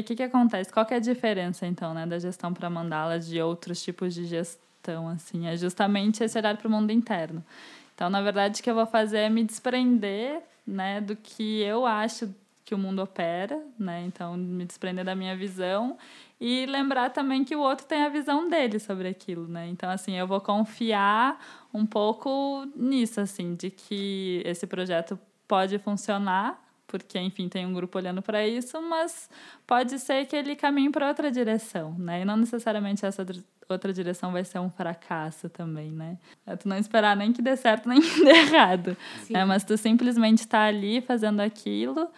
O que, que acontece? Qual que é a diferença, então, né, da gestão para mandala de outros tipos de gestão? Assim? É justamente esse olhar para o mundo interno. Então, na verdade, o que eu vou fazer é me desprender né, do que eu acho que o mundo opera, né? Então, me desprender da minha visão e lembrar também que o outro tem a visão dele sobre aquilo, né? Então, assim, eu vou confiar um pouco nisso, assim, de que esse projeto pode funcionar, porque, enfim, tem um grupo olhando para isso, mas pode ser que ele caminhe para outra direção, né? E não necessariamente essa outra direção vai ser um fracasso também, né? É tu não esperar nem que dê certo nem que dê errado, né? Mas tu simplesmente está ali fazendo aquilo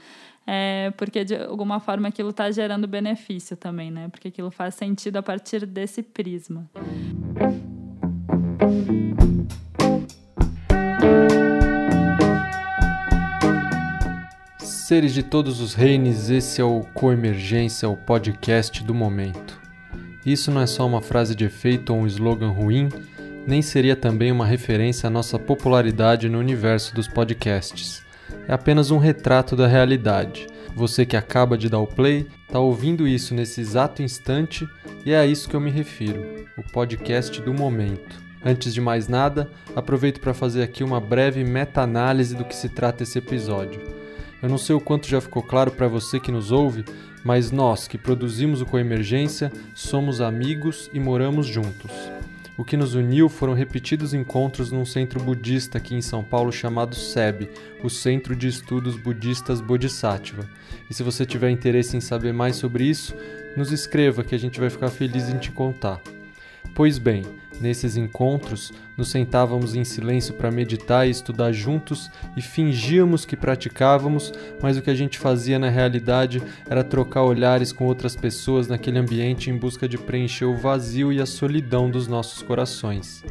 é, porque de alguma forma aquilo está gerando benefício também, né? Porque aquilo faz sentido a partir desse prisma. Seres de todos os reinos, esse é o Coemergência, o podcast do momento. Isso não é só uma frase de efeito ou um slogan ruim, nem seria também uma referência à nossa popularidade no universo dos podcasts. É apenas um retrato da realidade. Você que acaba de dar o play, está ouvindo isso nesse exato instante e é a isso que eu me refiro, o podcast do momento. Antes de mais nada, aproveito para fazer aqui uma breve meta-análise do que se trata esse episódio. Eu não sei o quanto já ficou claro para você que nos ouve, mas nós que produzimos o Coemergência somos amigos e moramos juntos. O que nos uniu foram repetidos encontros num centro budista aqui em São Paulo chamado SEB, o Centro de Estudos Budistas Bodhisattva. E se você tiver interesse em saber mais sobre isso, nos escreva que a gente vai ficar feliz em te contar. Pois bem, Nesses encontros, nos sentávamos em silêncio para meditar e estudar juntos e fingíamos que praticávamos, mas o que a gente fazia na realidade era trocar olhares com outras pessoas naquele ambiente em busca de preencher o vazio e a solidão dos nossos corações.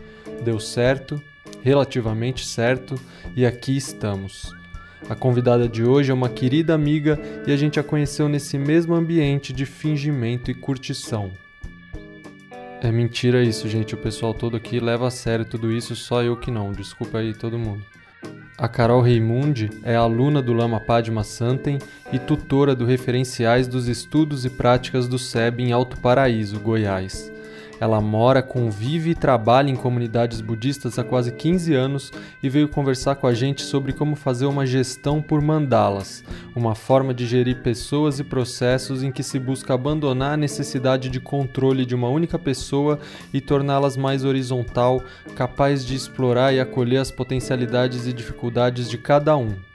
Deu certo, relativamente certo, e aqui estamos. A convidada de hoje é uma querida amiga e a gente a conheceu nesse mesmo ambiente de fingimento e curtição. É mentira isso, gente. O pessoal todo aqui leva a sério tudo isso, só eu que não. Desculpa aí todo mundo. A Carol Reimundi é aluna do Lama Padma Santen e tutora do Referenciais dos Estudos e Práticas do SEB em Alto Paraíso, Goiás. Ela mora, convive e trabalha em comunidades budistas há quase 15 anos e veio conversar com a gente sobre como fazer uma gestão por mandalas, uma forma de gerir pessoas e processos em que se busca abandonar a necessidade de controle de uma única pessoa e torná-las mais horizontal, capaz de explorar e acolher as potencialidades e dificuldades de cada um.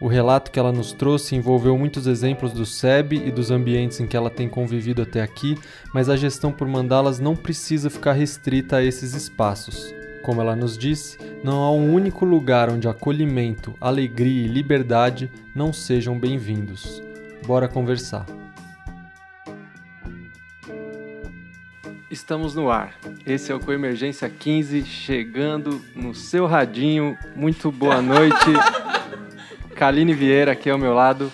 O relato que ela nos trouxe envolveu muitos exemplos do SEB e dos ambientes em que ela tem convivido até aqui, mas a gestão por mandalas não precisa ficar restrita a esses espaços. Como ela nos disse, não há um único lugar onde acolhimento, alegria e liberdade não sejam bem-vindos. Bora conversar. Estamos no ar. Esse é o Coemergência 15, chegando no seu radinho. Muito boa noite. Kaline Vieira aqui ao meu lado.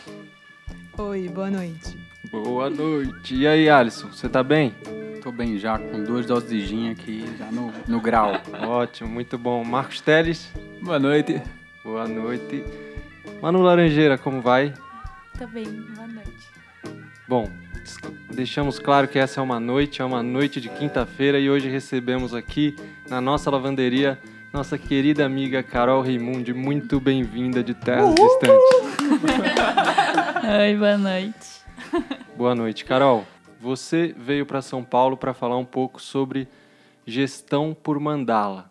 Oi, boa noite. Boa noite. E aí, Alisson, você tá bem? Tô bem já, com duas doses de gin aqui, já no, no grau. Ótimo, muito bom. Marcos Teles. Boa noite. Boa noite. Manu Laranjeira, como vai? Tô bem, boa noite. Bom, deixamos claro que essa é uma noite, é uma noite de quinta-feira e hoje recebemos aqui na nossa lavanderia nossa querida amiga Carol Raimundi, muito bem-vinda de terras distantes. Oi, boa noite. Boa noite, Carol. Você veio para São Paulo para falar um pouco sobre gestão por mandala.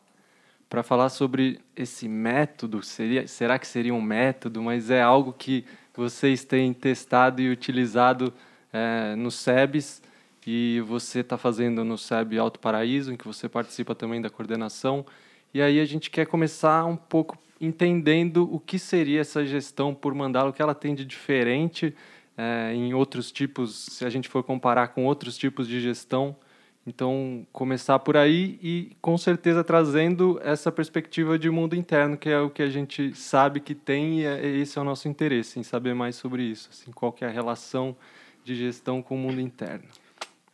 Para falar sobre esse método, seria, será que seria um método, mas é algo que vocês têm testado e utilizado é, no SEBS e você está fazendo no SEB Alto Paraíso, em que você participa também da coordenação. E aí a gente quer começar um pouco entendendo o que seria essa gestão por mandala, o que ela tem de diferente é, em outros tipos, se a gente for comparar com outros tipos de gestão. Então, começar por aí e, com certeza, trazendo essa perspectiva de mundo interno, que é o que a gente sabe que tem e é, esse é o nosso interesse, em saber mais sobre isso, assim, qual que é a relação de gestão com o mundo interno.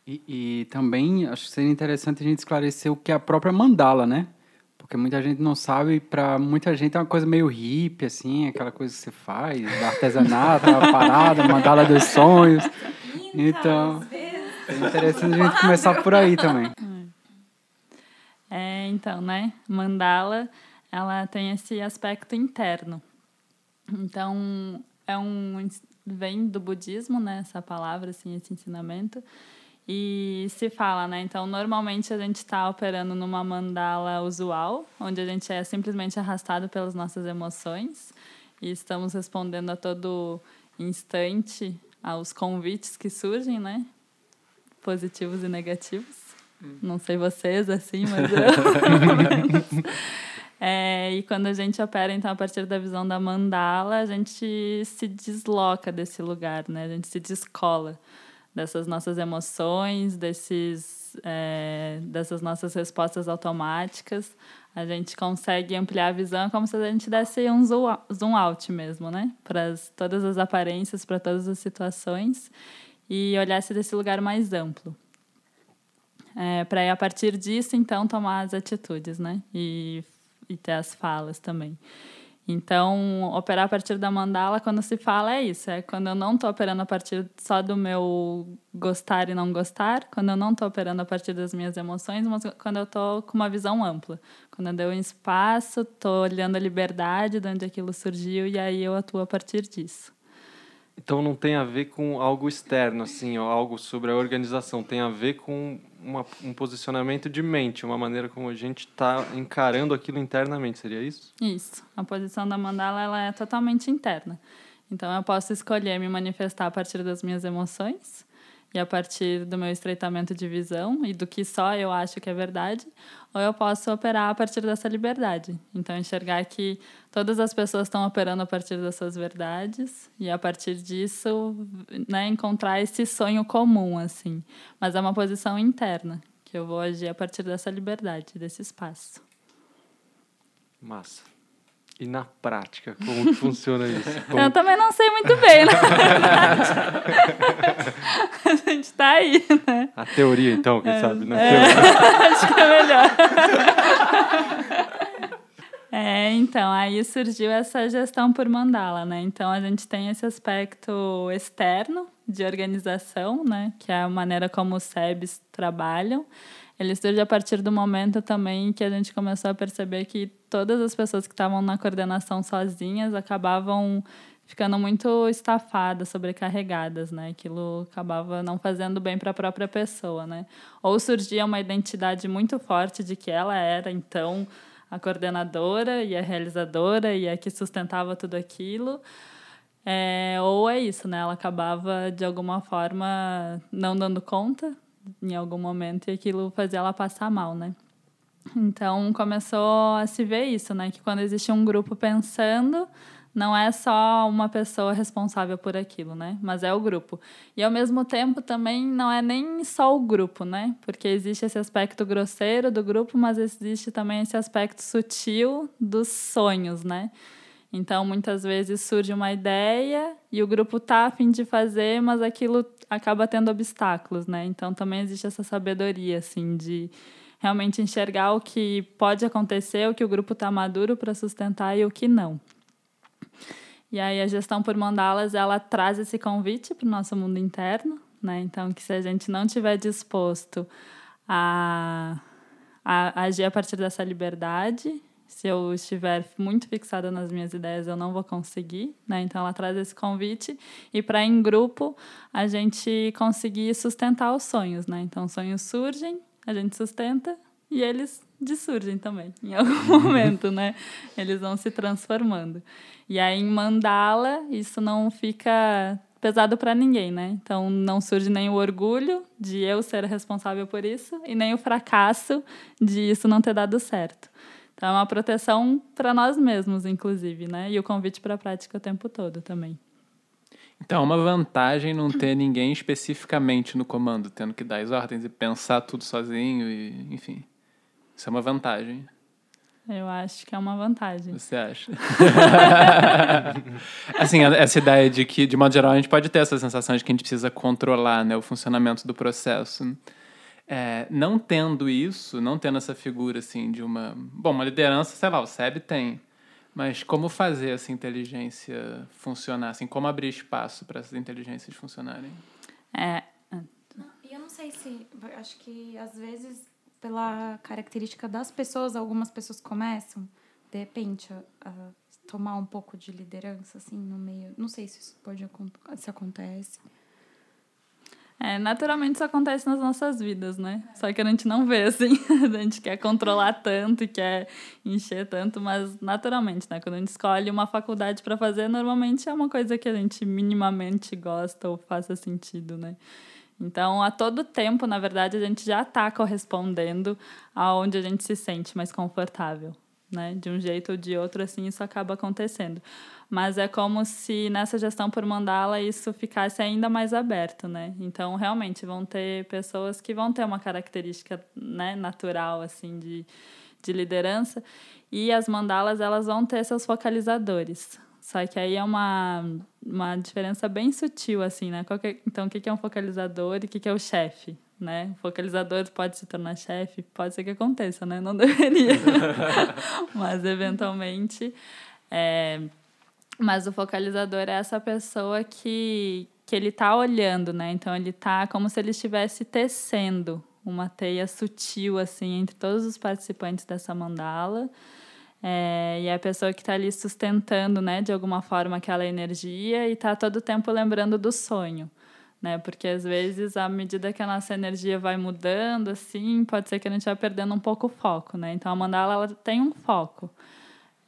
E, e também acho que seria interessante a gente esclarecer o que é a própria mandala, né? Porque muita gente não sabe, para muita gente é uma coisa meio hippie, assim, aquela coisa que você faz, artesanato, a parada, mandala dos sonhos. Então, é interessante a gente começar por aí também. É, então, né? Mandala, ela tem esse aspecto interno. Então, é um vem do budismo, né, essa palavra assim, esse ensinamento. E se fala, né? Então, normalmente a gente está operando numa mandala usual, onde a gente é simplesmente arrastado pelas nossas emoções e estamos respondendo a todo instante aos convites que surgem, né? Positivos e negativos. Hum. Não sei vocês, assim, mas eu. é, e quando a gente opera, então, a partir da visão da mandala, a gente se desloca desse lugar, né? A gente se descola dessas nossas emoções, desses, é, dessas nossas respostas automáticas. A gente consegue ampliar a visão como se a gente desse um zoom out mesmo, né? Para todas as aparências, para todas as situações e olhasse desse lugar mais amplo. É, para a partir disso, então, tomar as atitudes, né? E, e ter as falas também. Então, operar a partir da mandala, quando se fala, é isso. É quando eu não estou operando a partir só do meu gostar e não gostar, quando eu não estou operando a partir das minhas emoções, mas quando eu estou com uma visão ampla. Quando eu dou um espaço, estou olhando a liberdade de onde aquilo surgiu e aí eu atuo a partir disso. Então não tem a ver com algo externo, assim, ou algo sobre a organização. Tem a ver com uma, um posicionamento de mente, uma maneira como a gente está encarando aquilo internamente, seria isso? Isso. A posição da mandala ela é totalmente interna. Então eu posso escolher me manifestar a partir das minhas emoções e a partir do meu estreitamento de visão e do que só eu acho que é verdade, ou eu posso operar a partir dessa liberdade. Então, enxergar que todas as pessoas estão operando a partir das suas verdades e a partir disso, né, encontrar esse sonho comum, assim. Mas é uma posição interna, que eu vou agir a partir dessa liberdade, desse espaço. Massa. E na prática, como funciona isso? Como... Eu também não sei muito bem, na verdade. a gente está aí, né? A teoria, então, quem é, sabe? Na é, acho que é melhor. É, então, aí surgiu essa gestão por mandala, né? Então, a gente tem esse aspecto externo de organização, né? Que é a maneira como os SEBs trabalham. Ele surge a partir do momento também que a gente começou a perceber que todas as pessoas que estavam na coordenação sozinhas acabavam ficando muito estafadas, sobrecarregadas, né? Aquilo acabava não fazendo bem para a própria pessoa, né? Ou surgia uma identidade muito forte de que ela era então a coordenadora e a realizadora e a que sustentava tudo aquilo. É, ou é isso, né? Ela acabava de alguma forma não dando conta em algum momento e aquilo fazia ela passar mal, né? Então começou a se ver isso, né? Que quando existe um grupo pensando, não é só uma pessoa responsável por aquilo, né? Mas é o grupo. E ao mesmo tempo também não é nem só o grupo, né? Porque existe esse aspecto grosseiro do grupo, mas existe também esse aspecto sutil dos sonhos, né? Então, muitas vezes surge uma ideia e o grupo tá a fim de fazer, mas aquilo acaba tendo obstáculos, né? Então, também existe essa sabedoria, assim, de realmente enxergar o que pode acontecer, o que o grupo está maduro para sustentar e o que não. E aí a gestão por mandalas, ela traz esse convite para o nosso mundo interno, né? Então, que se a gente não tiver disposto a, a agir a partir dessa liberdade, se eu estiver muito fixada nas minhas ideias, eu não vou conseguir, né? Então ela traz esse convite e para em grupo a gente conseguir sustentar os sonhos, né? Então sonhos surgem a gente sustenta e eles dissurgem também, em algum momento, né? Eles vão se transformando. E aí, em mandala, isso não fica pesado para ninguém, né? Então, não surge nem o orgulho de eu ser responsável por isso e nem o fracasso de isso não ter dado certo. Então, é uma proteção para nós mesmos, inclusive, né? E o convite para a prática o tempo todo também. Então, é uma vantagem não ter ninguém especificamente no comando, tendo que dar as ordens e pensar tudo sozinho, e, enfim. Isso é uma vantagem. Eu acho que é uma vantagem. Você acha? assim, essa ideia de que, de modo geral, a gente pode ter essa sensação de que a gente precisa controlar né, o funcionamento do processo. É, não tendo isso, não tendo essa figura assim de uma. Bom, uma liderança, sei lá, o SEB tem. Mas como fazer essa inteligência funcionar? Assim, como abrir espaço para essas inteligências funcionarem? É, não sei se. Acho que às vezes, pela característica das pessoas, algumas pessoas começam, de repente, a, a tomar um pouco de liderança, assim, no meio. Não sei se isso pode se acontece. É, naturalmente isso acontece nas nossas vidas, né? Só que a gente não vê, assim. a gente quer controlar tanto e quer encher tanto, mas naturalmente, né? Quando a gente escolhe uma faculdade para fazer, normalmente é uma coisa que a gente minimamente gosta ou faça sentido, né? Então, a todo tempo, na verdade, a gente já está correspondendo aonde a gente se sente mais confortável, né? De um jeito ou de outro, assim, isso acaba acontecendo mas é como se nessa gestão por mandala isso ficasse ainda mais aberto, né? Então, realmente, vão ter pessoas que vão ter uma característica né, natural, assim, de, de liderança, e as mandalas, elas vão ter seus focalizadores. Só que aí é uma, uma diferença bem sutil, assim, né? Que, então, o que é um focalizador e o que é o chefe, né? O focalizador pode se tornar chefe? Pode ser que aconteça, né? Não deveria. Mas, eventualmente... É, mas o focalizador é essa pessoa que, que ele está olhando, né? Então ele está como se ele estivesse tecendo uma teia sutil assim entre todos os participantes dessa mandala. É, e é a pessoa que está ali sustentando, né, de alguma forma aquela energia e está todo o tempo lembrando do sonho, né? Porque às vezes, à medida que a nossa energia vai mudando, assim, pode ser que a gente vá perdendo um pouco o foco, né? Então a mandala ela tem um foco.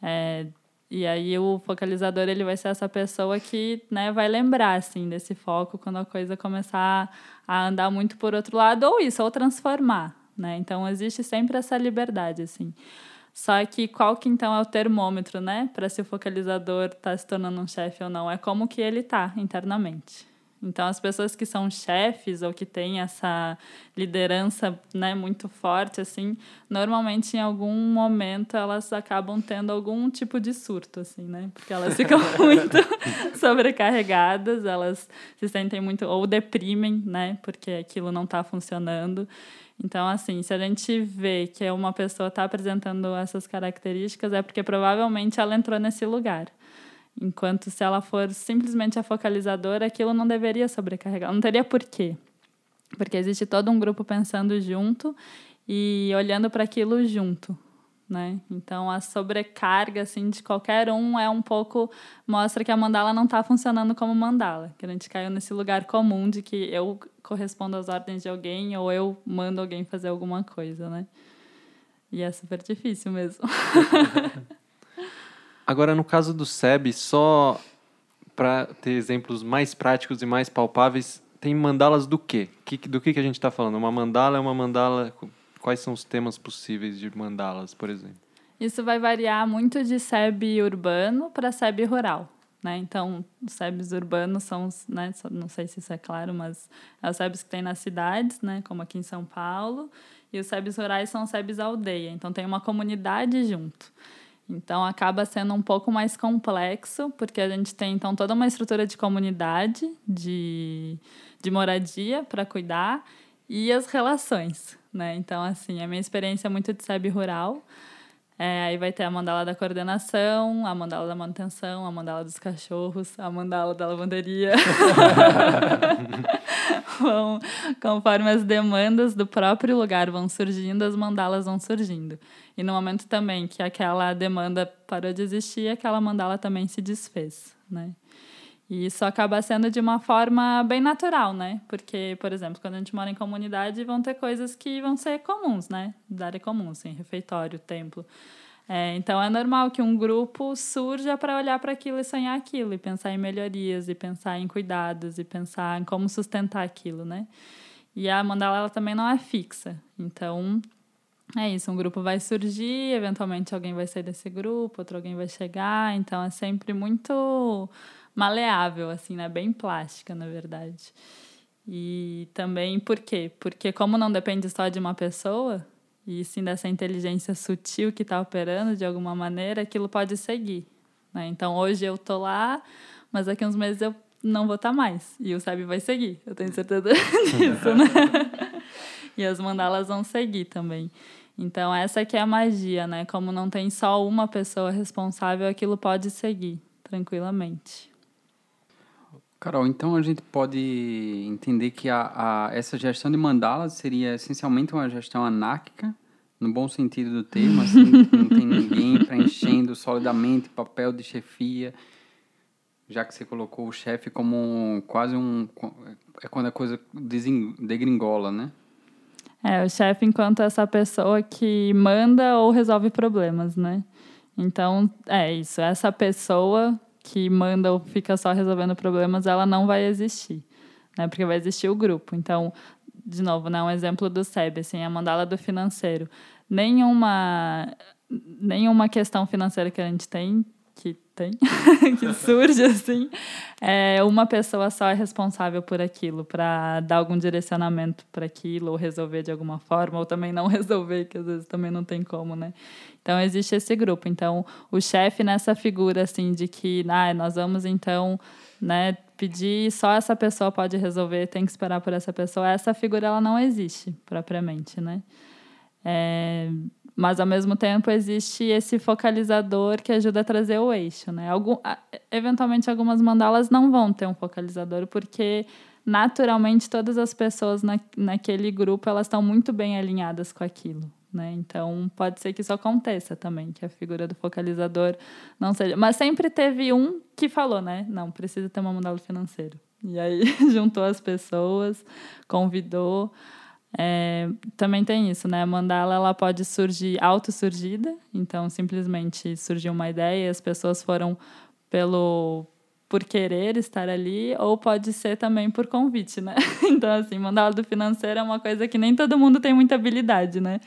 É, e aí o focalizador ele vai ser essa pessoa que né, vai lembrar assim desse foco quando a coisa começar a andar muito por outro lado ou isso ou transformar, né? Então existe sempre essa liberdade assim. Só que qual que então é o termômetro, né, para se o focalizador está se tornando um chefe ou não? É como que ele está internamente. Então, as pessoas que são chefes ou que têm essa liderança né, muito forte, assim, normalmente em algum momento elas acabam tendo algum tipo de surto, assim, né? Porque elas ficam muito sobrecarregadas, elas se sentem muito ou deprimem, né? Porque aquilo não está funcionando. Então, assim, se a gente vê que uma pessoa está apresentando essas características, é porque provavelmente ela entrou nesse lugar. Enquanto se ela for simplesmente a focalizadora, aquilo não deveria sobrecarregar, não teria porquê. Porque existe todo um grupo pensando junto e olhando para aquilo junto, né? Então a sobrecarga assim de qualquer um é um pouco mostra que a mandala não está funcionando como mandala, que a gente caiu nesse lugar comum de que eu correspondo às ordens de alguém ou eu mando alguém fazer alguma coisa, né? E é super difícil mesmo. Agora, no caso do SEB, só para ter exemplos mais práticos e mais palpáveis, tem mandalas do quê? Do que, que a gente está falando? Uma mandala é uma mandala. Quais são os temas possíveis de mandalas, por exemplo? Isso vai variar muito de SEB urbano para SEB rural. Né? Então, os SEBs urbanos são, né, não sei se isso é claro, mas é os SEBs que tem nas cidades, né, como aqui em São Paulo, e os SEBs rurais são os SEBs aldeia. Então, tem uma comunidade junto. Então acaba sendo um pouco mais complexo, porque a gente tem então toda uma estrutura de comunidade, de, de moradia para cuidar e as relações, né? Então assim, a minha experiência é muito de SEB rural. É, aí vai ter a mandala da coordenação, a mandala da manutenção, a mandala dos cachorros, a mandala da lavanderia. vão, conforme as demandas do próprio lugar vão surgindo, as mandalas vão surgindo. E no momento também que aquela demanda parou de existir, aquela mandala também se desfez, né? E isso acaba sendo de uma forma bem natural, né? Porque, por exemplo, quando a gente mora em comunidade, vão ter coisas que vão ser comuns, né? Da área comum, assim, refeitório, templo. É, então, é normal que um grupo surja para olhar para aquilo e sonhar aquilo, e pensar em melhorias, e pensar em cuidados, e pensar em como sustentar aquilo, né? E a mandala ela também não é fixa. Então, é isso, um grupo vai surgir, eventualmente alguém vai sair desse grupo, outro alguém vai chegar, então é sempre muito maleável, assim, né? Bem plástica, na verdade. E também por quê? Porque como não depende só de uma pessoa, e sim dessa inteligência sutil que está operando de alguma maneira, aquilo pode seguir. Né? Então hoje eu tô lá, mas daqui uns meses eu não vou estar tá mais. E o SEB vai seguir, eu tenho certeza disso, né? e as mandalas vão seguir também. Então, essa que é a magia, né? Como não tem só uma pessoa responsável, aquilo pode seguir tranquilamente. Carol, então a gente pode entender que a, a, essa gestão de mandalas seria essencialmente uma gestão anárquica, no bom sentido do termo, assim, não tem ninguém preenchendo solidamente papel de chefia, já que você colocou o chefe como um, quase um. É quando a coisa degringola, né? É, o chefe enquanto essa pessoa que manda ou resolve problemas, né? Então, é isso. Essa pessoa que manda ou fica só resolvendo problemas, ela não vai existir, né? Porque vai existir o grupo. Então, de novo, né, um exemplo do SEB, assim, a mandala do financeiro. Nenhuma, nenhuma questão financeira que a gente tem, que tem, que surge assim, é, uma pessoa só é responsável por aquilo, para dar algum direcionamento para aquilo, ou resolver de alguma forma, ou também não resolver, que às vezes também não tem como, né? Então existe esse grupo. Então o chefe nessa figura assim de que, ah, nós vamos então, né, pedir só essa pessoa pode resolver, tem que esperar por essa pessoa. Essa figura ela não existe propriamente, né? É, mas ao mesmo tempo existe esse focalizador que ajuda a trazer o eixo, né? Algum, eventualmente algumas mandalas não vão ter um focalizador porque naturalmente todas as pessoas na, naquele grupo elas estão muito bem alinhadas com aquilo, né? Então, pode ser que isso aconteça também, que a figura do focalizador não seja. Mas sempre teve um que falou, né? Não, precisa ter uma mandala financeiro. E aí juntou as pessoas, convidou. É, também tem isso, né? A mandala ela pode surgir autossurgida, então simplesmente surgiu uma ideia e as pessoas foram pelo por querer estar ali, ou pode ser também por convite, né? Então, assim, mandala do financeiro é uma coisa que nem todo mundo tem muita habilidade, né?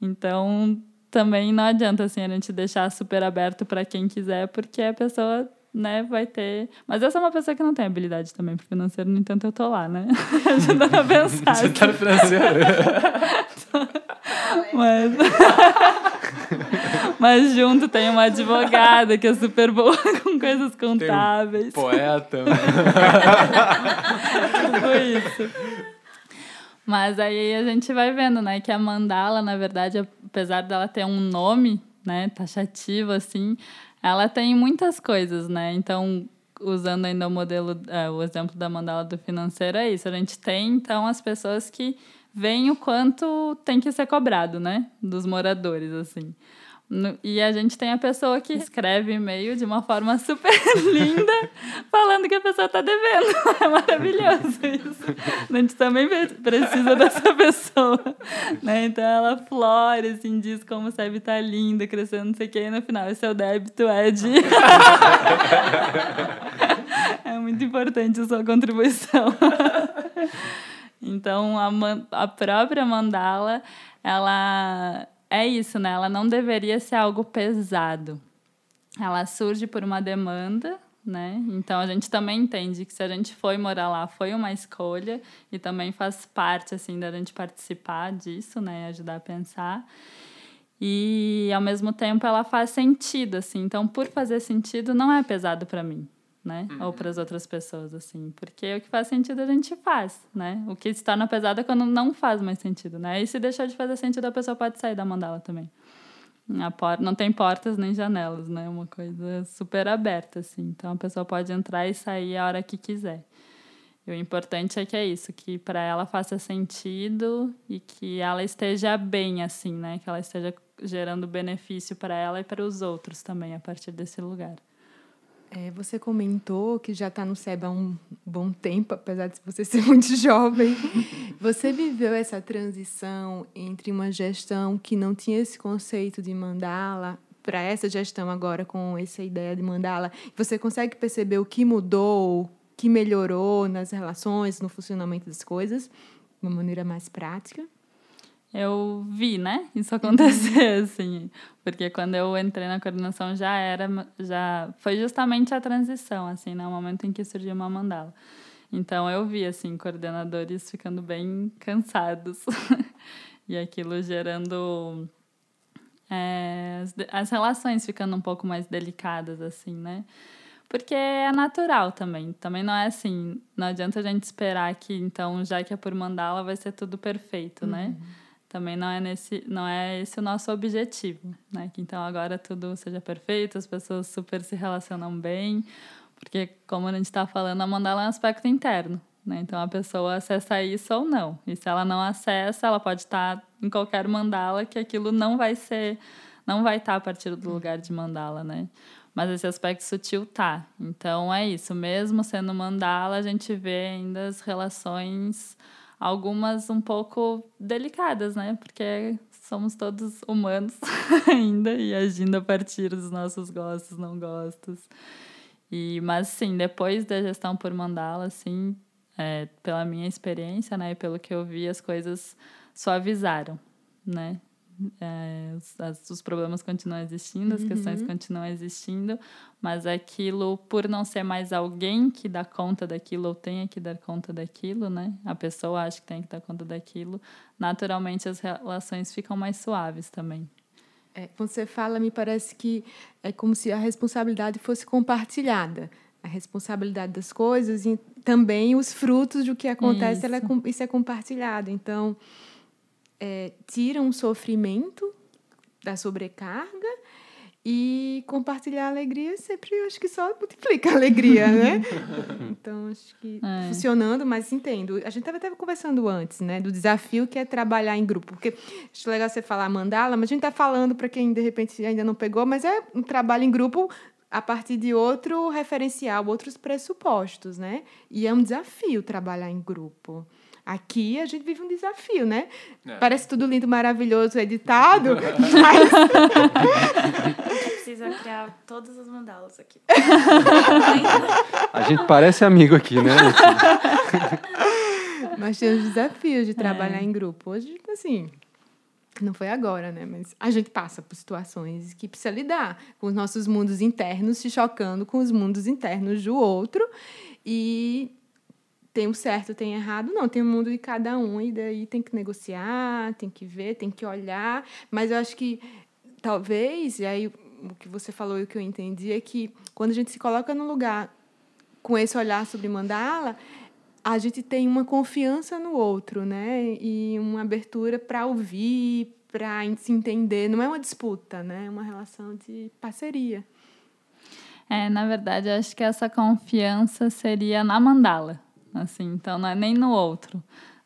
Então, também não adianta assim a gente deixar super aberto para quem quiser, porque a pessoa, né, vai ter. Mas eu sou uma pessoa que não tem habilidade também pro financeiro, no entanto eu tô lá, né? Ajudando a pensar. Você tá no financeiro? Mas... Mas junto tem uma advogada que é super boa com coisas contábeis. Um poeta. tipo isso. Mas aí a gente vai vendo, né, que a mandala, na verdade, apesar dela ter um nome, né, taxativo assim, ela tem muitas coisas, né? Então, usando ainda o modelo, é, o exemplo da mandala do financeiro é isso. A gente tem então as pessoas que veem o quanto tem que ser cobrado, né, dos moradores assim. No, e a gente tem a pessoa que escreve e-mail de uma forma super linda, falando que a pessoa está devendo. É maravilhoso isso. A gente também precisa dessa pessoa. Né? Então ela flora, assim, diz como o SEB tá linda, crescendo, não sei o que, e no final, o seu débito é de. é muito importante a sua contribuição. então a, a própria mandala, ela é isso, né? Ela não deveria ser algo pesado. Ela surge por uma demanda, né? Então a gente também entende que se a gente foi morar lá foi uma escolha e também faz parte assim da gente participar disso, né? Ajudar a pensar. E ao mesmo tempo ela faz sentido, assim. Então por fazer sentido não é pesado para mim né? Uhum. Ou para as outras pessoas, assim. Porque o que faz sentido a gente faz, né? O que se torna pesado é quando não faz mais sentido, né? E se deixar de fazer sentido, a pessoa pode sair da mandala também. A porta, não tem portas nem janelas, né? É uma coisa super aberta, assim. Então a pessoa pode entrar e sair a hora que quiser. E o importante é que é isso, que para ela faça sentido e que ela esteja bem, assim, né? Que ela esteja gerando benefício para ela e para os outros também a partir desse lugar. É, você comentou que já está no SEB há um bom tempo, apesar de você ser muito jovem. Você viveu essa transição entre uma gestão que não tinha esse conceito de mandala para essa gestão agora com essa ideia de mandala. Você consegue perceber o que mudou, o que melhorou nas relações, no funcionamento das coisas, de uma maneira mais prática? Eu vi, né, isso acontecer, uhum. assim, porque quando eu entrei na coordenação já era, já foi justamente a transição, assim, né, o momento em que surgiu uma mandala. Então eu vi, assim, coordenadores ficando bem cansados e aquilo gerando é, as, as relações ficando um pouco mais delicadas, assim, né, porque é natural também. Também não é assim, não adianta a gente esperar que, então, já que é por mandala, vai ser tudo perfeito, né? uhum. né? Também não é nesse não é esse o nosso objetivo né que então agora tudo seja perfeito as pessoas super se relacionam bem Porque, como a gente está falando, a mandala é um aspecto interno. Né? Então, a pessoa acessa isso ou não. E se ela não acessa, ela pode estar em qualquer mandala que aquilo não vai ser, não vai estar a partir do lugar de mandala, né? Mas esse aspecto sutil tá. Então, é isso. Mesmo sendo mandala, a gente vê ainda as relações, algumas um pouco delicadas, né? Porque somos todos humanos ainda e agindo a partir dos nossos gostos, não gostos. E, mas sim, depois da gestão por mandala, assim, é, pela minha experiência, né, e pelo que eu vi, as coisas suavizaram, né? É, os, as, os, problemas continuam existindo, as uhum. questões continuam existindo, mas aquilo, por não ser mais alguém que dá conta daquilo ou tenha que dar conta daquilo, né? A pessoa acha que tem que dar conta daquilo, naturalmente as relações ficam mais suaves também. É, quando você fala, me parece que é como se a responsabilidade fosse compartilhada. A responsabilidade das coisas e também os frutos do que acontece, isso, é, isso é compartilhado. Então, é, tira um sofrimento da sobrecarga e compartilhar a alegria sempre, acho que só multiplica a alegria, né? então, acho que é. funcionando, mas entendo. A gente estava até conversando antes, né? Do desafio que é trabalhar em grupo. Porque acho legal você falar mandala, mas a gente está falando para quem, de repente, ainda não pegou, mas é um trabalho em grupo a partir de outro referencial, outros pressupostos, né? E é um desafio trabalhar em grupo. Aqui a gente vive um desafio, né? É. Parece tudo lindo, maravilhoso, editado, mas... A gente precisa criar todas as mandalas aqui. a gente parece amigo aqui, né? mas tem os desafios de trabalhar é. em grupo. Hoje, assim, não foi agora, né? Mas a gente passa por situações que precisa lidar com os nossos mundos internos se chocando com os mundos internos do outro. E tem o certo, tem o errado. Não, tem o mundo de cada um e daí tem que negociar, tem que ver, tem que olhar. Mas eu acho que talvez, e aí o que você falou e o que eu entendi é que quando a gente se coloca no lugar com esse olhar sobre mandala, a gente tem uma confiança no outro, né? E uma abertura para ouvir, para se entender. Não é uma disputa, né? É uma relação de parceria. É, na verdade, acho que essa confiança seria na mandala assim, então não é nem no outro,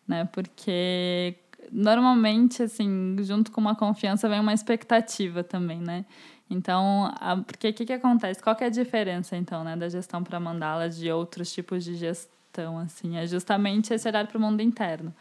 né? Porque normalmente, assim, junto com uma confiança vem uma expectativa também, né? Então, a, porque o que, que acontece? Qual que é a diferença, então, né, da gestão para mandala de outros tipos de gestão, assim? É justamente esse olhar para o mundo interno.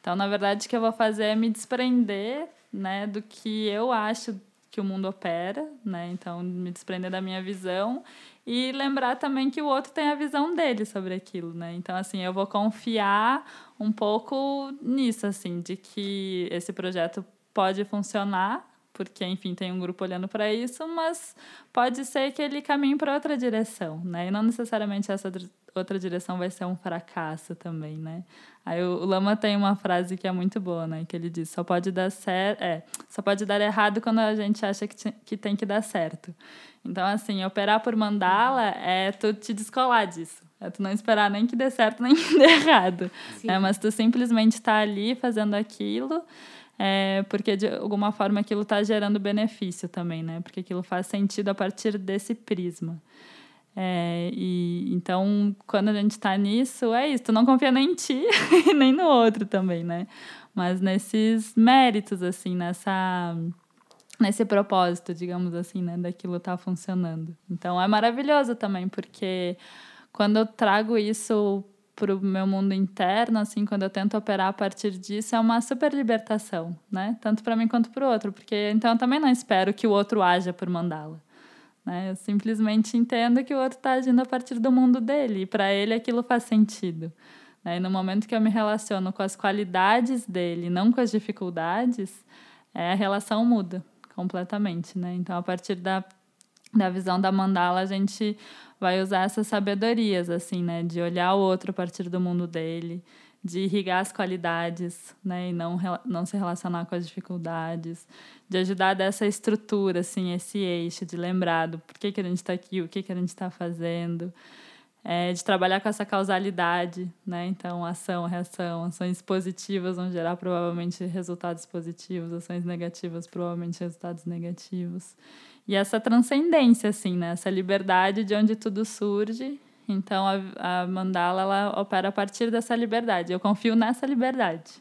Então, na verdade, o que eu vou fazer é me desprender, né, do que eu acho que o mundo opera, né? Então, me desprender da minha visão e lembrar também que o outro tem a visão dele sobre aquilo, né? Então, assim, eu vou confiar um pouco nisso, assim, de que esse projeto pode funcionar, porque, enfim, tem um grupo olhando para isso, mas pode ser que ele caminhe para outra direção, né? E não necessariamente essa outra direção vai ser um fracasso também, né? Aí o Lama tem uma frase que é muito boa, né? Que ele diz: só pode dar certo, é, só pode dar errado quando a gente acha que, que tem que dar certo. Então, assim, operar por mandala é tu te descolar disso. É tu não esperar nem que dê certo, nem que dê errado. É, mas tu simplesmente tá ali fazendo aquilo, é, porque de alguma forma aquilo está gerando benefício também, né? Porque aquilo faz sentido a partir desse prisma. É, e então, quando a gente está nisso, é isso. Tu não confia nem em ti, nem no outro também, né? Mas nesses méritos, assim, nessa nesse propósito, digamos assim, né, daquilo tá funcionando. Então é maravilhoso também, porque quando eu trago isso para o meu mundo interno, assim, quando eu tento operar a partir disso, é uma super libertação, né? Tanto para mim quanto para o outro, porque então eu também não espero que o outro haja por mandá-la. Né? Eu simplesmente entendo que o outro está agindo a partir do mundo dele, e para ele aquilo faz sentido. Né? E no momento que eu me relaciono com as qualidades dele, não com as dificuldades, é, a relação muda completamente, né? Então, a partir da, da visão da mandala, a gente vai usar essas sabedorias, assim, né? De olhar o outro a partir do mundo dele, de irrigar as qualidades, né? E não, não se relacionar com as dificuldades, de ajudar dessa estrutura, assim, esse eixo, de lembrar do por que, que a gente está aqui, o que, que a gente está fazendo. é, de trabalhar com essa causalidade, né? Então, ação, reação, ações positivas vão gerar provavelmente resultados positivos, ações negativas provavelmente resultados negativos. E essa transcendência, assim, né? Essa liberdade de onde tudo surge. Então, a, a mandala, ela opera a partir dessa liberdade. Eu confio nessa liberdade.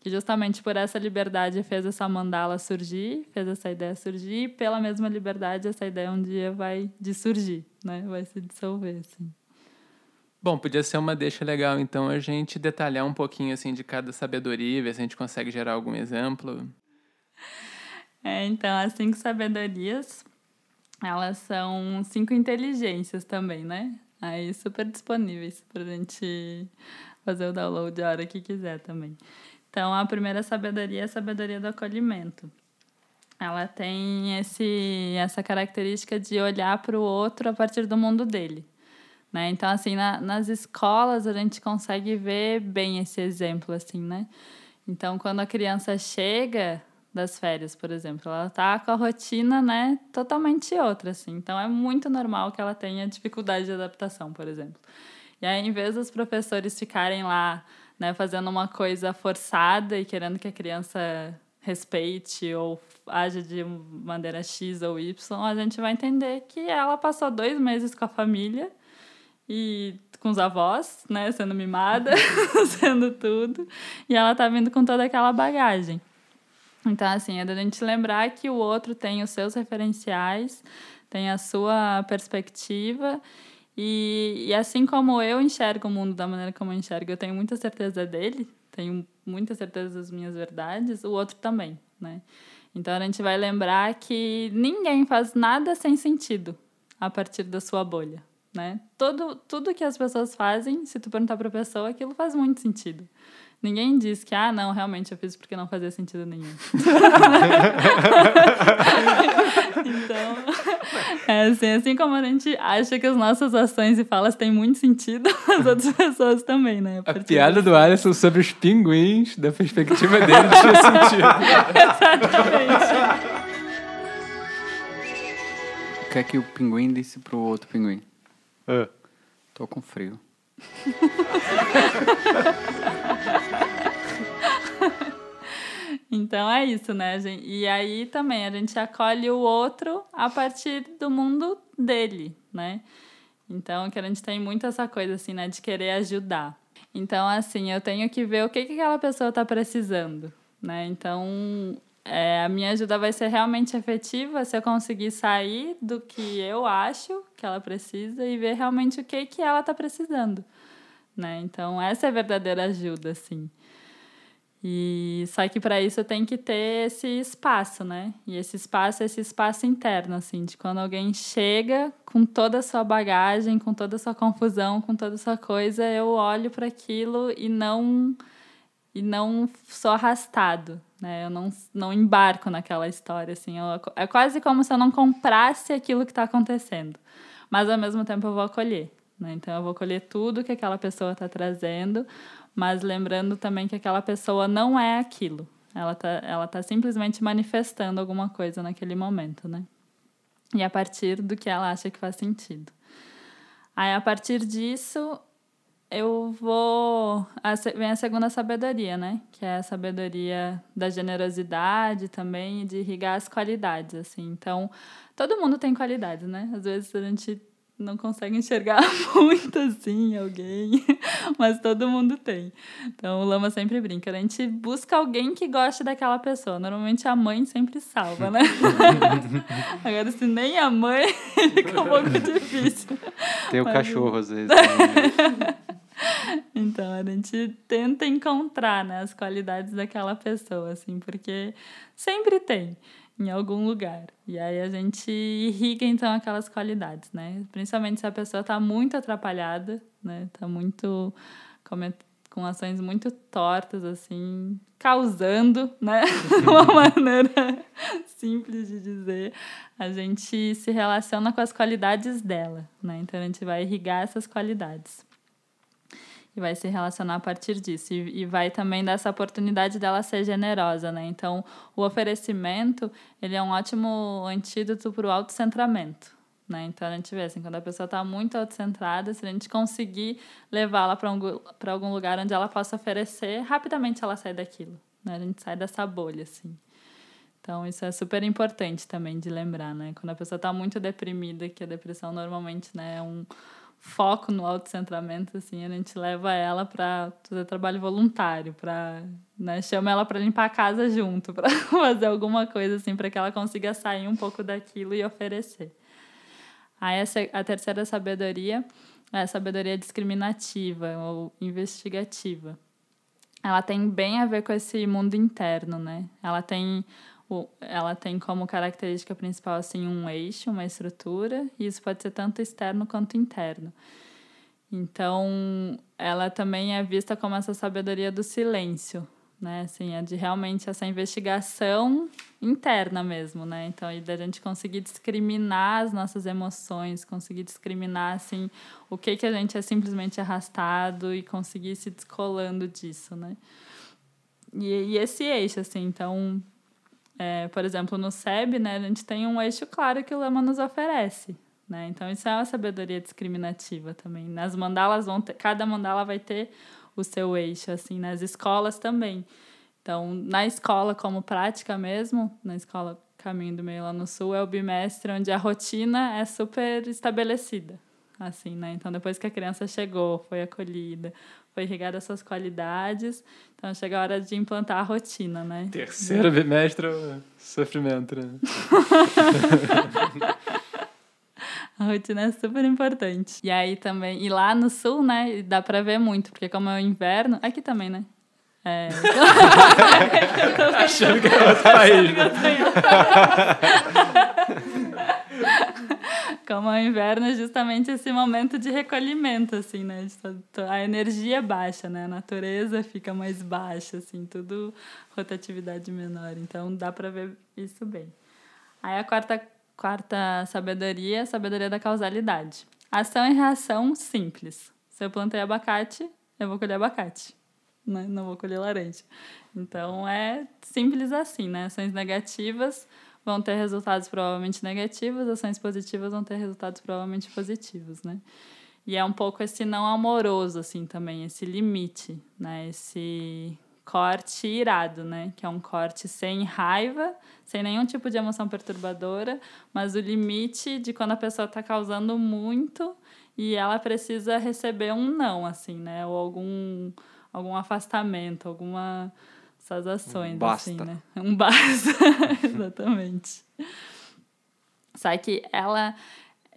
Que justamente por essa liberdade fez essa mandala surgir, fez essa ideia surgir, e pela mesma liberdade essa ideia um dia vai surgir, né? Vai se dissolver, assim. Bom, podia ser uma deixa legal, então, a gente detalhar um pouquinho, assim, de cada sabedoria, ver se a gente consegue gerar algum exemplo. É, então, as cinco sabedorias, elas são cinco inteligências também, né? Aí, super disponíveis pra gente fazer o download a hora que quiser também. Então, a primeira sabedoria é a sabedoria do acolhimento. Ela tem esse, essa característica de olhar para o outro a partir do mundo dele. Né? Então, assim, na, nas escolas a gente consegue ver bem esse exemplo, assim, né? Então, quando a criança chega das férias, por exemplo, ela tá com a rotina, né, totalmente outra, assim. Então, é muito normal que ela tenha dificuldade de adaptação, por exemplo. E aí, em vez dos professores ficarem lá, né, fazendo uma coisa forçada e querendo que a criança respeite ou age de maneira X ou Y, a gente vai entender que ela passou dois meses com a família e com os avós, né, sendo mimada, sendo tudo, e ela tá vindo com toda aquela bagagem. Então, assim, é da gente lembrar que o outro tem os seus referenciais, tem a sua perspectiva, e, e assim como eu enxergo o mundo da maneira como eu enxergo, eu tenho muita certeza dele, tenho muita certeza das minhas verdades, o outro também, né? Então a gente vai lembrar que ninguém faz nada sem sentido a partir da sua bolha né? Todo, tudo que as pessoas fazem, se tu perguntar para a pessoa, aquilo faz muito sentido. Ninguém diz que, ah, não, realmente eu fiz porque não fazia sentido nenhum. então, é assim, assim como a gente acha que as nossas ações e falas têm muito sentido, as outras pessoas também, né? A, a piada do Alisson sobre os pinguins, da perspectiva dele, tinha sentido. Exatamente. O que é que o pinguim disse pro outro pinguim? É. Tô com frio. então é isso, né, gente? E aí também a gente acolhe o outro a partir do mundo dele, né? Então, que a gente tem muito essa coisa assim, né, de querer ajudar. Então, assim, eu tenho que ver o que, que aquela pessoa está precisando, né? Então, é, a minha ajuda vai ser realmente efetiva se eu conseguir sair do que eu acho que ela precisa e ver realmente o que, que ela está precisando. Né? Então, essa é a verdadeira ajuda, assim. E só que para isso tenho que ter esse espaço, né? E esse espaço é esse espaço interno, assim, de quando alguém chega com toda a sua bagagem, com toda a sua confusão, com toda a sua coisa, eu olho para aquilo e não e não sou arrastado, né? Eu não, não embarco naquela história, assim. Eu, é quase como se eu não comprasse aquilo que está acontecendo. Mas, ao mesmo tempo, eu vou acolher, né? Então, eu vou acolher tudo que aquela pessoa está trazendo, mas lembrando também que aquela pessoa não é aquilo. Ela está ela tá simplesmente manifestando alguma coisa naquele momento, né? E a partir do que ela acha que faz sentido. Aí, a partir disso, eu vou. Vem a segunda sabedoria, né? Que é a sabedoria da generosidade também e de irrigar as qualidades, assim. Então, todo mundo tem qualidades, né? Às vezes a gente não consegue enxergar muito assim alguém, mas todo mundo tem. Então o Lama sempre brinca, né? a gente busca alguém que goste daquela pessoa. Normalmente a mãe sempre salva, né? Agora, se nem a mãe, fica um pouco difícil. Tem o mas... cachorro às vezes. Né? Então, a gente tenta encontrar né, as qualidades daquela pessoa, assim, porque sempre tem em algum lugar. E aí a gente irriga, então, aquelas qualidades, né? Principalmente se a pessoa está muito atrapalhada, né? Está muito... com ações muito tortas, assim, causando, né? Uma maneira simples de dizer. A gente se relaciona com as qualidades dela, né? Então, a gente vai irrigar essas qualidades e vai se relacionar a partir disso. E, e, vai também dar essa oportunidade dela ser generosa, né? Então, o oferecimento, ele é um ótimo antídoto para o autocentramento, Né? Então a gente vê assim, quando a pessoa está muito autocentrada, se a gente conseguir levá-la para algum, algum lugar onde ela possa oferecer, rapidamente ela sai daquilo. Né? A gente sai dessa bolha, assim. Então isso é super importante também de lembrar, né? Quando a pessoa está muito deprimida, que a depressão normalmente né, é um foco no autocentramento, assim, a gente leva ela para fazer trabalho voluntário, para né, chama ela para limpar a casa junto, para fazer alguma coisa assim, para que ela consiga sair um pouco daquilo e oferecer. Aí a terceira sabedoria é a sabedoria discriminativa ou investigativa. Ela tem bem a ver com esse mundo interno, né? Ela tem ela tem como característica principal assim um eixo, uma estrutura, e isso pode ser tanto externo quanto interno. Então, ela também é vista como essa sabedoria do silêncio, né? Assim, é de realmente essa investigação interna mesmo, né? Então, e da gente conseguir discriminar as nossas emoções, conseguir discriminar, assim, o que que a gente é simplesmente arrastado e conseguir se descolando disso, né? E, e esse eixo, assim, então, é, por exemplo, no SEB, né, a gente tem um eixo claro que o Lama nos oferece, né? Então, isso é uma sabedoria discriminativa também. Nas mandalas vão ter, cada mandala vai ter o seu eixo, assim, nas escolas também. Então, na escola, como prática mesmo, na escola Caminho do Meio lá no Sul, é o bimestre onde a rotina é super estabelecida, assim, né? Então, depois que a criança chegou, foi acolhida, foi regada suas qualidades, então chega a hora de implantar a rotina, né? Terceiro bimestre, é sofrimento, né? A rotina é super importante. E aí também, e lá no sul, né, dá pra ver muito, porque como é o inverno, aqui também, né? É. Achando que é outro país. Como é o inverno é justamente esse momento de recolhimento, assim, né? A energia é baixa, né? A natureza fica mais baixa, assim, tudo rotatividade menor. Então dá para ver isso bem. Aí a quarta Quarta sabedoria, sabedoria da causalidade. Ação e reação simples. Se eu plantei abacate, eu vou colher abacate. Né? Não vou colher laranja. Então é simples assim, né? Ações negativas vão ter resultados provavelmente negativos, ações positivas vão ter resultados provavelmente positivos, né? E é um pouco esse não amoroso, assim, também, esse limite, né? Esse corte irado, né? Que é um corte sem raiva, sem nenhum tipo de emoção perturbadora, mas o limite de quando a pessoa está causando muito e ela precisa receber um não, assim, né? Ou algum, algum afastamento, alguma essas ações, basta. assim, né? Um basta, exatamente. Só que ela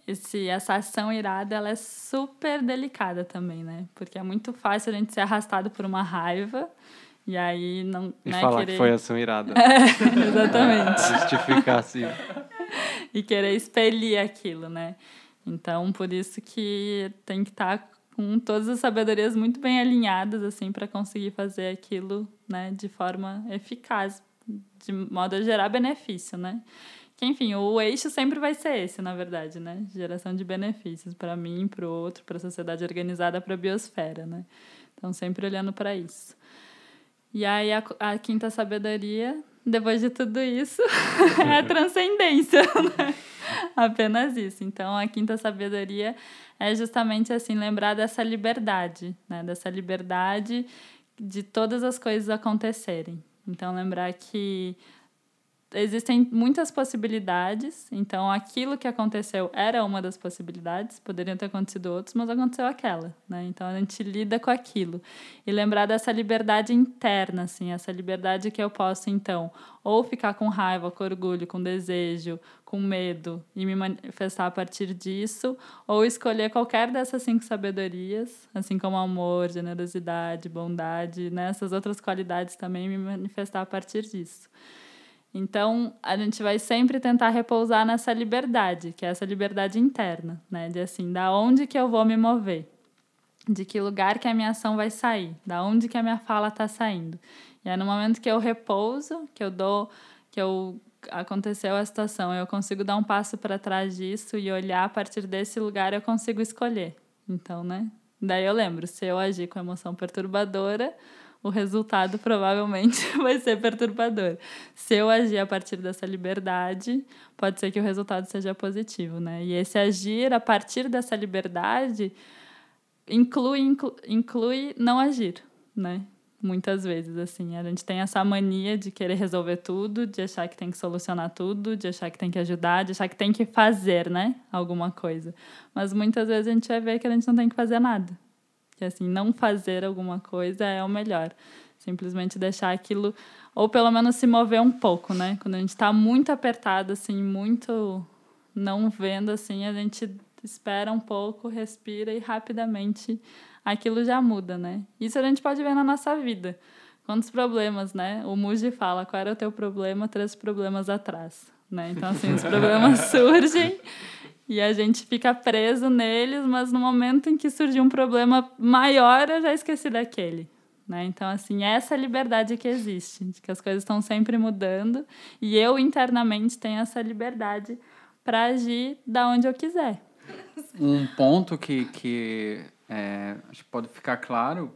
esse, essa ação irada ela é super delicada também, né? Porque é muito fácil a gente ser arrastado por uma raiva e aí não. E né, falar querer... que foi ação irada. É, exatamente. Justificar assim. e querer expelir aquilo, né? Então, por isso que tem que estar tá com todas as sabedorias muito bem alinhadas, assim, para conseguir fazer aquilo, né, de forma eficaz, de modo a gerar benefício, né? Que, enfim, o eixo sempre vai ser esse, na verdade, né? Geração de benefícios para mim, para o outro, para a sociedade organizada, para a biosfera, né? Então, sempre olhando para isso. E aí a, a quinta sabedoria, depois de tudo isso, é a transcendência, né? Apenas isso. Então a quinta sabedoria é justamente assim lembrar dessa liberdade, né? Dessa liberdade de todas as coisas acontecerem. Então lembrar que existem muitas possibilidades. Então, aquilo que aconteceu era uma das possibilidades, poderiam ter acontecido outros, mas aconteceu aquela, né? Então, a gente lida com aquilo. E lembrar dessa liberdade interna, assim, essa liberdade que eu posso, então, ou ficar com raiva, com orgulho, com desejo, com medo e me manifestar a partir disso, ou escolher qualquer dessas cinco sabedorias, assim como amor, generosidade, bondade, né? outras qualidades também, me manifestar a partir disso. Então, a gente vai sempre tentar repousar nessa liberdade, que é essa liberdade interna, né? De assim, da onde que eu vou me mover? De que lugar que a minha ação vai sair? Da onde que a minha fala está saindo? E é no momento que eu repouso, que eu dou, que eu aconteceu a situação, eu consigo dar um passo para trás disso e olhar a partir desse lugar, eu consigo escolher. Então, né? Daí eu lembro, se eu agir com emoção perturbadora, o resultado provavelmente vai ser perturbador. Se eu agir a partir dessa liberdade, pode ser que o resultado seja positivo, né? E esse agir a partir dessa liberdade inclui, inclui, não agir, né? Muitas vezes, assim, a gente tem essa mania de querer resolver tudo, de achar que tem que solucionar tudo, de achar que tem que ajudar, de achar que tem que fazer, né? Alguma coisa. Mas muitas vezes a gente vai ver que a gente não tem que fazer nada que assim, não fazer alguma coisa é o melhor. Simplesmente deixar aquilo, ou pelo menos se mover um pouco, né? Quando a gente está muito apertado, assim, muito não vendo, assim, a gente espera um pouco, respira e rapidamente aquilo já muda, né? Isso a gente pode ver na nossa vida. Quantos problemas, né? O Muji fala, qual era o teu problema? Três problemas atrás, né? Então, assim, os problemas surgem e a gente fica preso neles, mas no momento em que surgiu um problema maior, eu já esqueci daquele. Né? Então, assim, essa liberdade que existe, de que as coisas estão sempre mudando, e eu internamente tenho essa liberdade para agir da onde eu quiser. Um ponto que, que é, acho que pode ficar claro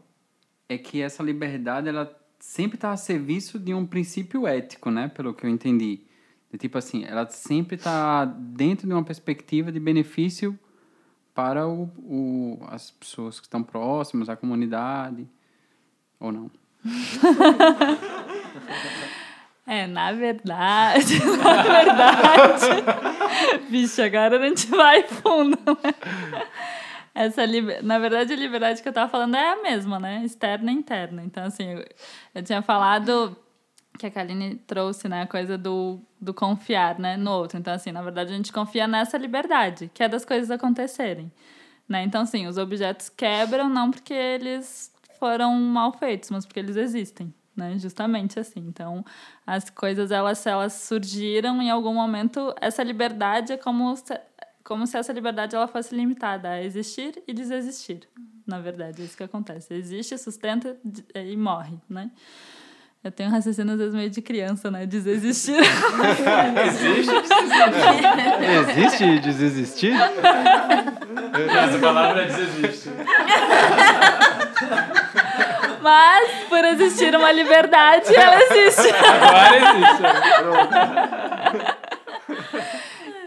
é que essa liberdade ela sempre está a serviço de um princípio ético, né? Pelo que eu entendi. De, tipo assim, ela sempre está dentro de uma perspectiva de benefício para o, o, as pessoas que estão próximas, a comunidade, ou não? É, na verdade, na verdade. Vixe, agora a gente vai fundo, né? Essa, na verdade, a liberdade que eu tava falando é a mesma, né? Externa e interna. Então, assim, eu, eu tinha falado que a Kaline trouxe, né, a coisa do, do confiar, né, no outro. Então, assim, na verdade, a gente confia nessa liberdade, que é das coisas acontecerem, né? Então, assim, os objetos quebram não porque eles foram mal feitos, mas porque eles existem, né? Justamente assim. Então, as coisas, elas, elas surgiram em algum momento, essa liberdade é como como se essa liberdade ela fosse limitada a existir e desexistir. Na verdade, é isso que acontece. Existe, sustenta e morre, né? Eu tenho um raciocínio às vezes meio de criança, né? Desexistir. Existe Existe desexistir? Essa palavra é desexiste. Mas, por existir uma liberdade, ela existe. Agora existe.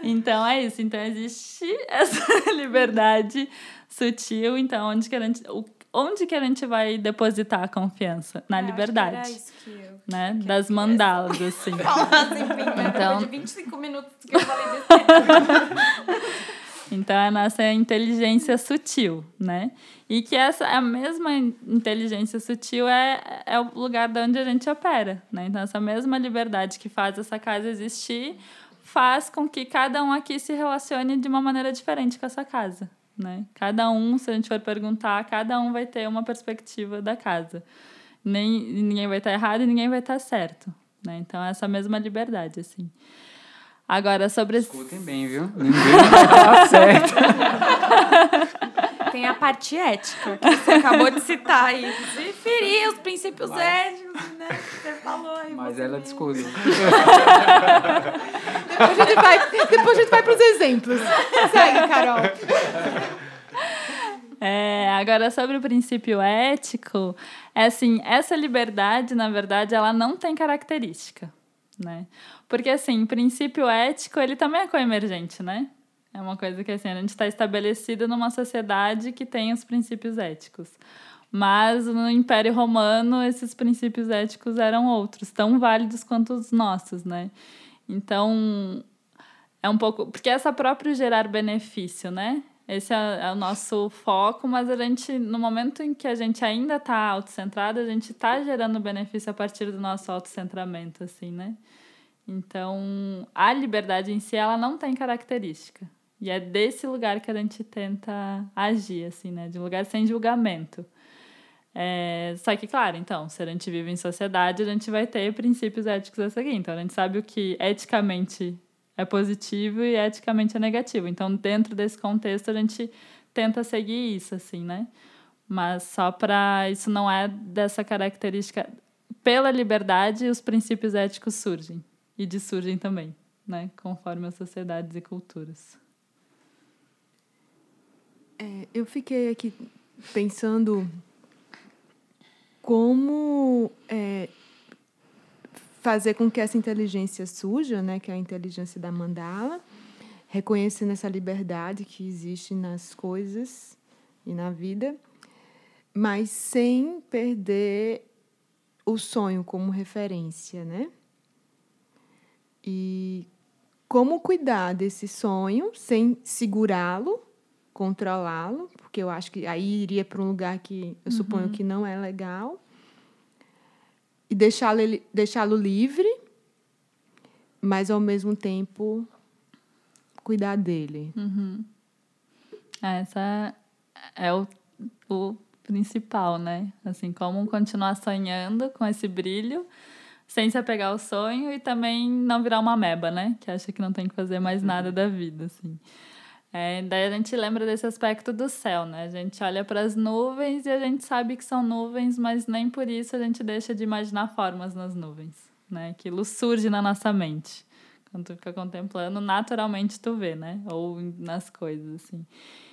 Então é isso. Então existe essa liberdade sutil. Então, onde que a gente. O onde que a gente vai depositar a confiança? Na é, liberdade. Era isso que eu, né? Que das mandalas, assim. então, de 25 minutos que eu falei desse Então, é a nossa inteligência sutil, né? E que essa a mesma inteligência sutil é, é o lugar de onde a gente opera, né? Então, essa mesma liberdade que faz essa casa existir faz com que cada um aqui se relacione de uma maneira diferente com essa casa, né? Cada um, se a gente for perguntar, cada um vai ter uma perspectiva da casa. Nem, ninguém vai estar errado e ninguém vai estar certo, né? Então, essa mesma liberdade, assim. Agora, sobre... Escutem bem, viu? Ninguém vai estar certo. Tem a parte ética, que você acabou de citar aí. De ferir os princípios Mas... éticos, né? Você falou aí. Mas ela discute. depois, a gente vai, depois a gente vai para os exemplos. Segue, Carol. É, agora, sobre o princípio ético, é assim, essa liberdade, na verdade, ela não tem característica, né? Porque, assim, princípio ético, ele também é coemergente, né? É uma coisa que, assim, a gente está estabelecido numa sociedade que tem os princípios éticos. Mas no Império Romano, esses princípios éticos eram outros, tão válidos quanto os nossos, né? Então, é um pouco. Porque essa própria gerar benefício, né? Esse é, é, o nosso foco, mas a gente, no momento em que a gente ainda está autocentrado, a gente está gerando benefício a partir do nosso autocentramento, assim, né? Então, a liberdade em si, ela não tem característica. E é desse lugar que a gente tenta agir, assim, né? De um lugar sem julgamento. É, só que, claro, então, se a gente vive em sociedade, a gente vai ter princípios éticos a seguir. Então, a gente sabe o que eticamente é positivo e eticamente é negativo. Então, dentro desse contexto, a gente tenta seguir isso, assim, né? Mas só para. Isso não é dessa característica. Pela liberdade, os princípios éticos surgem. E dissurgem também, né? Conforme as sociedades e culturas. É, eu fiquei aqui pensando como é, fazer com que essa inteligência suja, né, que é a inteligência da mandala, reconhecendo essa liberdade que existe nas coisas e na vida, mas sem perder o sonho como referência, né? E como cuidar desse sonho sem segurá-lo, controlá-lo, porque eu acho que aí iria para um lugar que eu suponho que não é legal, e deixá-lo deixá-lo livre, mas ao mesmo tempo cuidar dele. Essa é o, o principal, né? Assim, como continuar sonhando com esse brilho, sem se apegar ao sonho e também não virar uma meba, né? Que acha que não tem que fazer mais nada da vida, assim. É, daí a gente lembra desse aspecto do céu, né? A gente olha para as nuvens e a gente sabe que são nuvens, mas nem por isso a gente deixa de imaginar formas nas nuvens, né? Aquilo surge na nossa mente. Quando tu fica contemplando, naturalmente tu vê, né? Ou nas coisas, assim.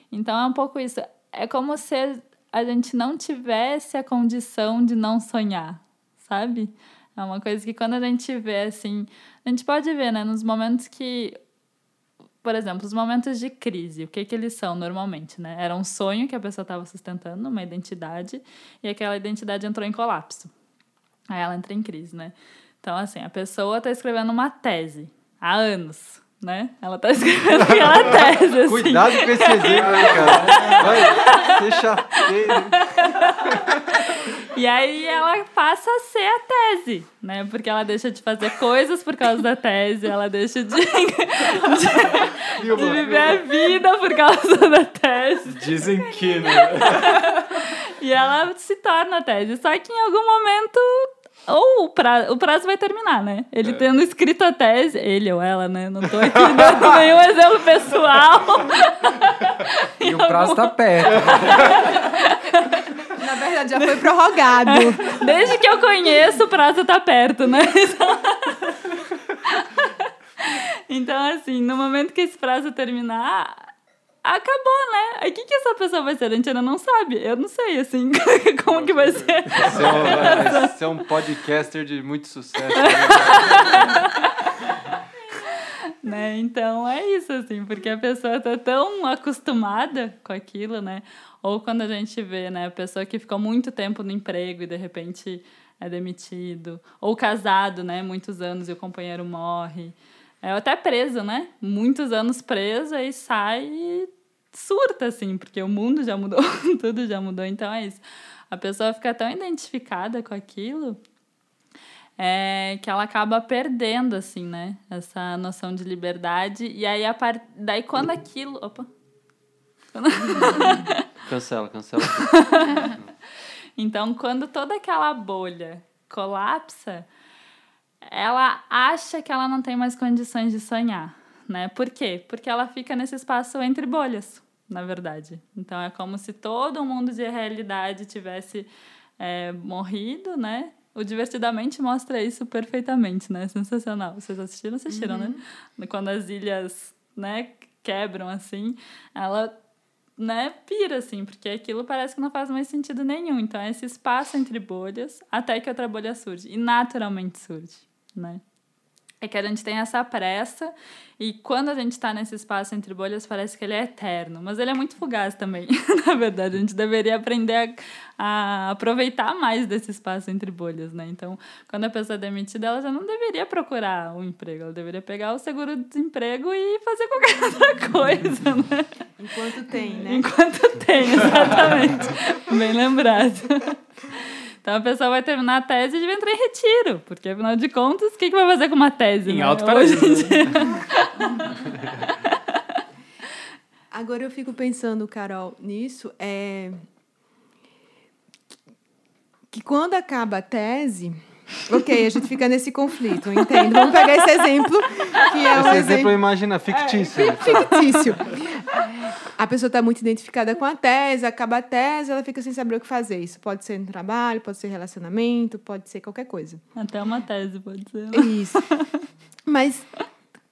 Então é um pouco isso. É como se a gente não tivesse a condição de não sonhar, sabe? É uma coisa que quando a gente vê, assim, a gente pode ver, né? Nos momentos que por exemplo, os momentos de crise, o que, que eles são normalmente, né? Era um sonho que a pessoa estava sustentando, uma identidade, e aquela identidade entrou em colapso. Aí ela entra em crise, né? Então, assim, a pessoa está escrevendo uma tese há anos, né? Ela está escrevendo aquela tese, assim. Cuidado com esse exemplo aí, cara. Vai, deixa E aí ela passa a ser a tese, né? Porque ela deixa de fazer coisas por causa da tese, ela deixa de, de, de viver a vida por causa da tese. Dizem que, né? E ela se torna a tese. Só que em algum momento. Ou o prazo, o prazo vai terminar, né? Ele tendo escrito a tese, ele ou ela, né? Não tô aqui dando nenhum exemplo pessoal. E o prazo tá perto. Na verdade, já foi prorrogado. Desde que eu conheço, o prazo tá perto, né? Então, assim, no momento que esse prazo terminar, acabou, né? Aí o que, que essa pessoa vai ser? A gente ainda não sabe. Eu não sei, assim, como que vai ser. Você é um, você é um podcaster de muito sucesso. né? Então é isso, assim, porque a pessoa tá tão acostumada com aquilo, né? Ou quando a gente vê, né, a pessoa que ficou muito tempo no emprego e de repente é demitido. Ou casado, né, muitos anos e o companheiro morre. É até preso, né? Muitos anos preso, aí sai e surta, assim, porque o mundo já mudou, tudo já mudou. Então é isso. A pessoa fica tão identificada com aquilo é, que ela acaba perdendo, assim, né? Essa noção de liberdade. E aí, a par... daí quando aquilo. Opa! Cancela, cancela. Então, quando toda aquela bolha colapsa, ela acha que ela não tem mais condições de sonhar, né? Por quê? Porque ela fica nesse espaço entre bolhas, na verdade. Então, é como se todo mundo de realidade tivesse é, morrido, né? O Divertidamente mostra isso perfeitamente, né? Sensacional. Vocês assistiram? Assistiram, né? Quando as ilhas, né, quebram, assim, ela né, pira, assim, porque aquilo parece que não faz mais sentido nenhum. Então, é esse espaço entre bolhas até que outra bolha surge. E naturalmente surge, né? É que a gente tem essa pressa e quando a gente está nesse espaço entre bolhas parece que ele é eterno, mas ele é muito fugaz também. Na verdade, a gente deveria aprender a, a, aproveitar mais desse espaço entre bolhas, né? Então, quando a pessoa é demitida, ela já não deveria procurar um emprego, ela deveria pegar o seguro-desemprego e fazer qualquer outra coisa, né? Enquanto tem, né? Enquanto tem, exatamente. Bem lembrado. Então a pessoa vai terminar a tese e vai entrar em retiro, porque afinal de contas, o que, que vai fazer com uma tese? Em né? alto Hoje paraíso. em dia. Agora eu fico pensando, Carol, nisso, é que quando acaba a tese, ok, a gente fica nesse conflito, entende? Vamos pegar esse exemplo, que é um Esse exemplo, imagina, fictício. fictício. A pessoa está muito identificada com a tese, acaba a tese, ela fica sem saber o que fazer. Isso pode ser no trabalho, pode ser relacionamento, pode ser qualquer coisa. Até uma tese pode ser. Isso. Mas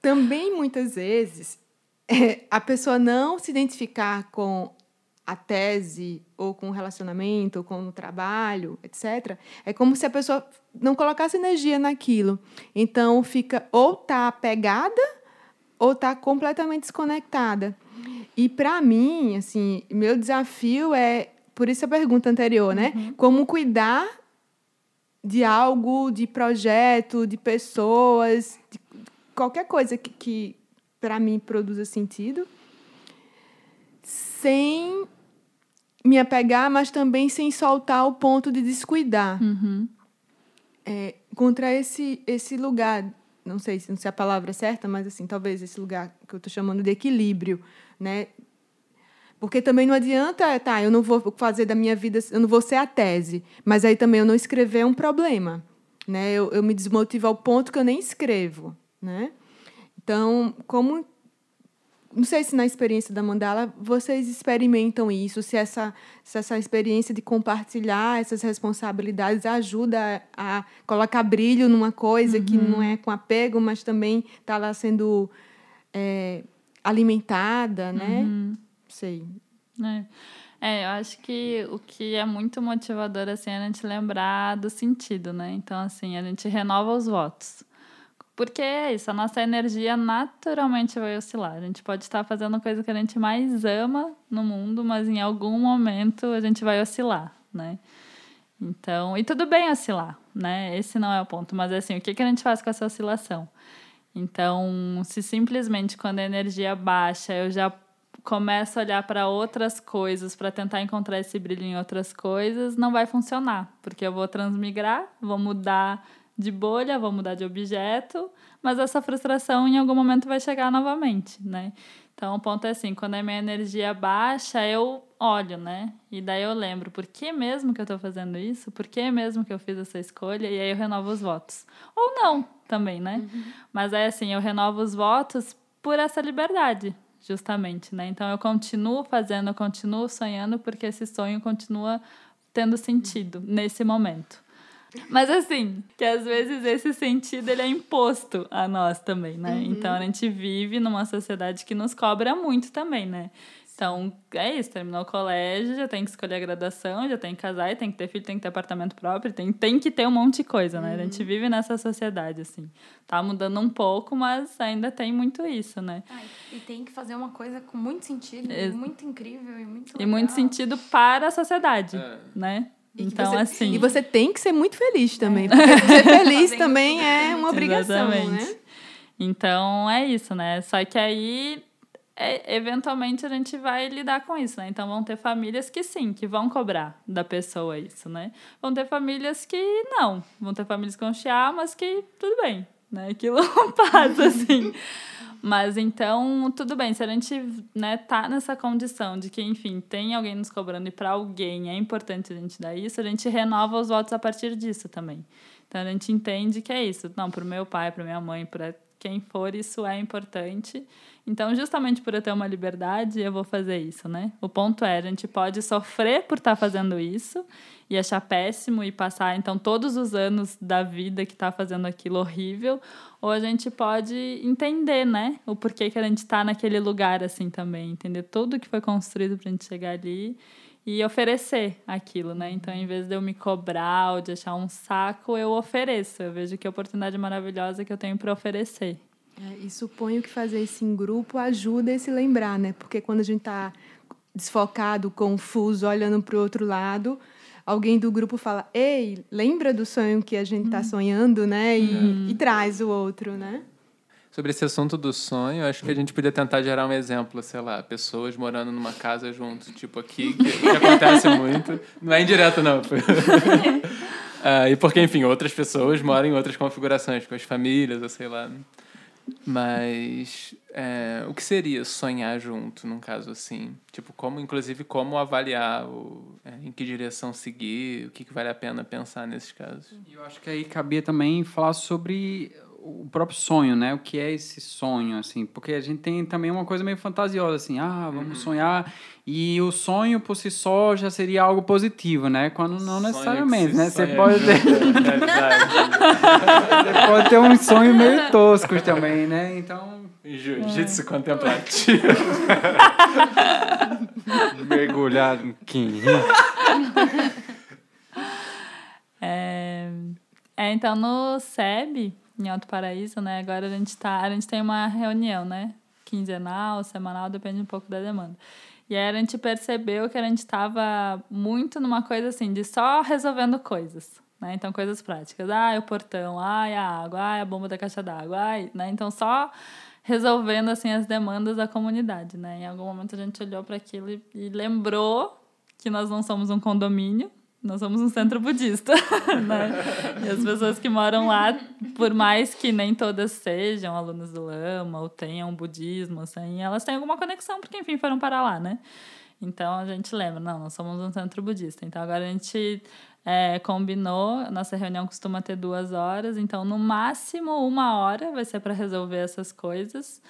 também muitas vezes é, a pessoa não se identificar com a tese ou com o relacionamento, ou com o trabalho, etc., é como se a pessoa não colocasse energia naquilo. Então, fica ou tá apegada ou tá completamente desconectada. E para mim, assim, meu desafio é, por isso a pergunta anterior, né? Uhum. Como cuidar de algo, de projeto, de pessoas, de qualquer coisa que, que para mim produza sentido, sem me apegar, mas também sem soltar o ponto de descuidar. Uhum. É, contra esse, esse lugar, não sei se não sei a palavra certa, mas assim, talvez esse lugar que eu estou chamando de equilíbrio, né? Porque também não adianta, tá, eu não vou fazer da minha vida, eu não vou ser a tese, mas aí também eu não escrever é um problema, né? Eu, eu me desmotivo ao ponto que eu nem escrevo, né? Então, como não sei se na experiência da mandala vocês experimentam isso, se essa, se essa experiência de compartilhar essas responsabilidades ajuda a, a colocar brilho numa coisa que não é com apego, mas também está lá sendo é, alimentada, né? Uhum. Sei. É. É, eu acho que o que é muito motivador assim, é a gente lembrar do sentido, né? Então, assim, a gente renova os votos. Porque é isso, a nossa energia naturalmente vai oscilar. A gente pode estar fazendo coisa que a gente mais ama no mundo, mas em algum momento a gente vai oscilar, né? Então, e tudo bem oscilar, né? Esse não é o ponto, mas assim, o que, que a gente faz com essa oscilação? Então, se simplesmente quando a energia baixa eu já começo a olhar para outras coisas, para tentar encontrar esse brilho em outras coisas, não vai funcionar, porque eu vou transmigrar, vou mudar de bolha, vou mudar de objeto, mas essa frustração em algum momento vai chegar novamente, né? Então, o ponto é assim, quando a minha energia baixa, eu olho, né? E daí eu lembro, por que mesmo que eu estou fazendo isso? Por que mesmo que eu fiz essa escolha? E aí eu renovo os votos. Ou não, também, né? Uhum. Mas é assim, eu renovo os votos por essa liberdade, justamente, né? Então, eu continuo fazendo, eu continuo sonhando, porque esse sonho continua tendo sentido nesse momento. Mas assim, que às vezes esse sentido ele é imposto a nós também, né? Então a gente vive numa sociedade que nos cobra muito também, né? Então, é isso, terminou o colégio, já tem que escolher a graduação, já tem que casar, e tem que ter filho, tem que ter apartamento próprio, tem, tem que ter um monte de coisa, né? A gente vive nessa sociedade, assim. Tá mudando um pouco, mas ainda tem muito isso, né? Ai, e tem que fazer uma coisa com muito sentido, Ex- muito incrível e muito E legal. muito sentido para a sociedade, É. né? E Então, você- assim... E você tem que ser muito feliz também, porque ser feliz Fazendo também é uma obrigação, Exatamente. né? Então é isso, né? Só que aí, é, eventualmente, a gente vai lidar com isso, né? Então vão ter famílias que sim, que vão cobrar da pessoa isso, né? Vão ter famílias que não. Vão ter famílias que vão chiar, mas que tudo bem, né? Aquilo passa, assim. Mas então, tudo bem, se a gente né, tá nessa condição de que, enfim, tem alguém nos cobrando e para alguém é importante a gente dar isso, a gente renova os votos a partir disso também. Então a gente entende que é isso. Não, para o meu pai, para minha mãe, para quem for, isso é importante. Então, justamente por eu ter uma liberdade, eu vou fazer isso, né? O ponto é, a gente pode sofrer por estar fazendo isso e achar péssimo e passar, então, todos os anos da vida que está fazendo aquilo horrível, ou a gente pode entender, né? O porquê que a gente está naquele lugar assim também, entender tudo que foi construído para a gente chegar ali e oferecer aquilo, né? Então, em vez de eu me cobrar ou de achar um saco, eu ofereço. Eu vejo que oportunidade maravilhosa que eu tenho para oferecer. É, e suponho que fazer isso em grupo ajuda a se lembrar, né? Porque quando a gente está desfocado, confuso, olhando para o outro lado, alguém do grupo fala: Ei, lembra do sonho que a gente está sonhando, né? E, e traz o outro, né? Sobre esse assunto do sonho, acho que a gente podia tentar gerar um exemplo, sei lá, pessoas morando numa casa juntos, tipo aqui, que, que acontece muito. Não é indireto, não. Ah, e porque, enfim, outras pessoas moram em outras configurações, com as famílias, ou sei lá. Mas é, o que seria sonhar junto num caso assim? Tipo, como, inclusive, como avaliar o, é, em que direção seguir, o que, que vale a pena pensar nesses casos? E eu acho que aí cabia também falar sobre o próprio sonho, né? O que é esse sonho, assim? Porque a gente tem também uma coisa meio fantasiosa, assim, ah, vamos sonhar. E o sonho por si só já seria algo positivo, né? Quando não necessariamente, né? Você pode, ter, você pode ter uns sonhos meio toscos também, né? Então, Jiu-jitsu contemplativo. Mergulhar em quem? É, é, então no SEB, em Alto Paraíso, né? Agora a gente tá, a gente tem uma reunião, né? Quinzenal, semanal, depende um pouco da demanda. E aí a gente percebeu que a gente estava muito numa coisa assim, de só resolvendo coisas. Né? Então, coisas práticas. Ah, o portão, ah, a água, ah, a bomba da caixa d'água. Ah, né? Então, só resolvendo assim as demandas da comunidade. Né? Em algum momento a gente olhou para aquilo e, e lembrou que nós não somos um condomínio, nós somos um centro budista, né? E as pessoas que moram lá, por mais que nem todas sejam alunas do Lama ou tenham budismo, assim, elas têm alguma conexão, porque, enfim, foram para lá, né? Então a gente lembra, não, nós somos um centro budista. Então agora a gente é, combinou, nossa reunião costuma ter duas horas, então no máximo uma hora vai ser para resolver essas coisas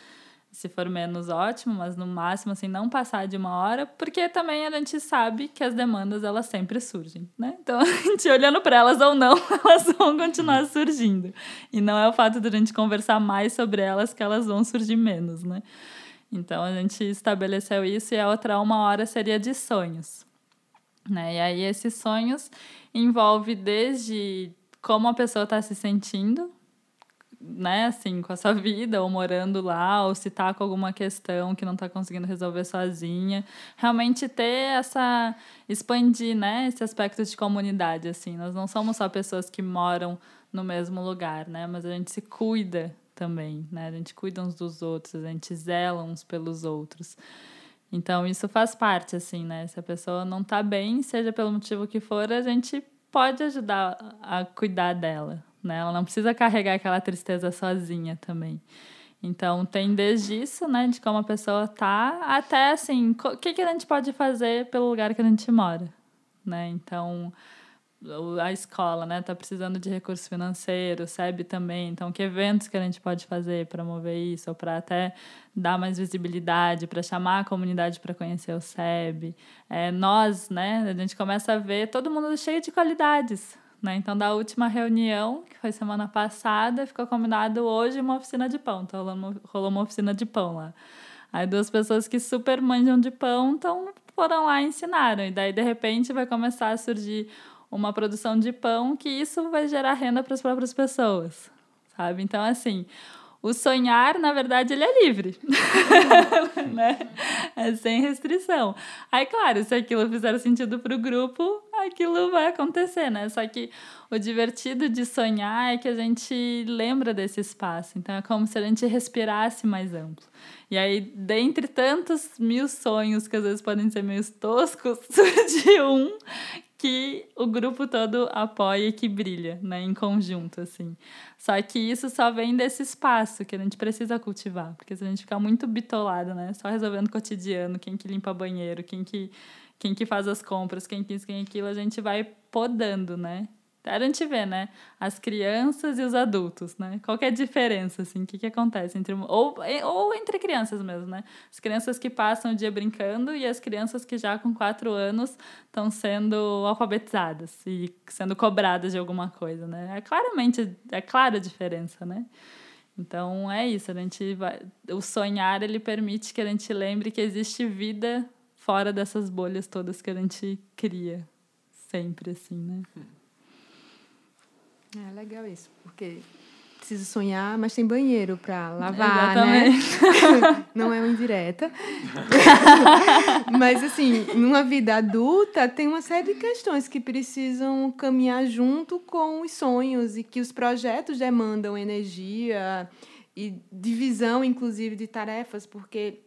se for menos, ótimo, mas no máximo, assim, não passar de uma hora, porque também a gente sabe que as demandas, elas sempre surgem, né? Então, a gente olhando para elas ou não, elas vão continuar surgindo. E não é o fato de a gente conversar mais sobre elas que elas vão surgir menos, né? Então, a gente estabeleceu isso e a outra uma hora seria de sonhos, né? E aí, esses sonhos envolve desde como a pessoa está se sentindo, né, assim, com a sua vida, ou morando lá, ou se tá com alguma questão que não tá conseguindo resolver sozinha. Realmente ter essa. expandir, né, esse aspecto de comunidade, assim. Nós não somos só pessoas que moram no mesmo lugar, né, mas a gente se cuida também, né, a gente cuida uns dos outros, a gente zela uns pelos outros. Então, isso faz parte, assim, né? Se a pessoa não tá bem, seja pelo motivo que for, a gente pode ajudar a cuidar dela, né? Ela não precisa carregar aquela tristeza sozinha também. Então, tem desde isso, né, de como a pessoa tá, até assim, o que, que a gente pode fazer pelo lugar que a gente mora, né? Então, a escola, né, tá precisando de recurso financeiro, SEB também. Então, que eventos que a gente pode fazer para mover isso, ou para até dar mais visibilidade, para chamar a comunidade para conhecer o SEB. É, nós, né, a gente começa a ver todo mundo cheio de qualidades, né? Então, da última reunião, que foi semana passada, ficou combinado hoje uma oficina de pão. Então, rolou, uma oficina de pão lá. Aí, duas pessoas que super manjam de pão, então foram lá e ensinaram. E daí, de repente, vai começar a surgir uma produção de pão que isso vai gerar renda para as próprias pessoas, sabe? Então, assim, o sonhar, na verdade, ele é livre, né? É sem restrição. Aí, claro, se aquilo fizer sentido para o grupo, aquilo vai acontecer, né? Só que o divertido de sonhar é que a gente lembra desse espaço. Então, é como se a gente respirasse mais amplo. E aí, dentre tantos mil sonhos que às vezes podem ser meio toscos, surge um que o grupo todo apoia e que brilha, né, em conjunto, assim. Só que isso só vem desse espaço que a gente precisa cultivar, porque se a gente ficar muito bitolado, né, só resolvendo o cotidiano, quem que limpa banheiro, quem que, quem que faz as compras, quem que isso, quem aquilo, a gente vai podando, né? A gente vê, né? As crianças e os adultos, né? Qual é a diferença, assim? O que, que acontece entre... Ou, ou entre crianças mesmo, né? As crianças que passam o dia brincando e as crianças que já com quatro anos estão sendo alfabetizadas e sendo cobradas de alguma coisa, né? É claramente... É clara a diferença, né? Então, é isso. A gente vai... O sonhar, ele permite que a gente lembre que existe vida fora dessas bolhas todas que a gente cria. Sempre, assim, né? É legal isso, porque preciso sonhar, mas tem banheiro para lavar, né? Exatamente. né? Não é uma indireta. mas, assim, numa vida adulta, tem uma série de questões que precisam caminhar junto com os sonhos e que os projetos demandam energia e divisão, inclusive, de tarefas, porque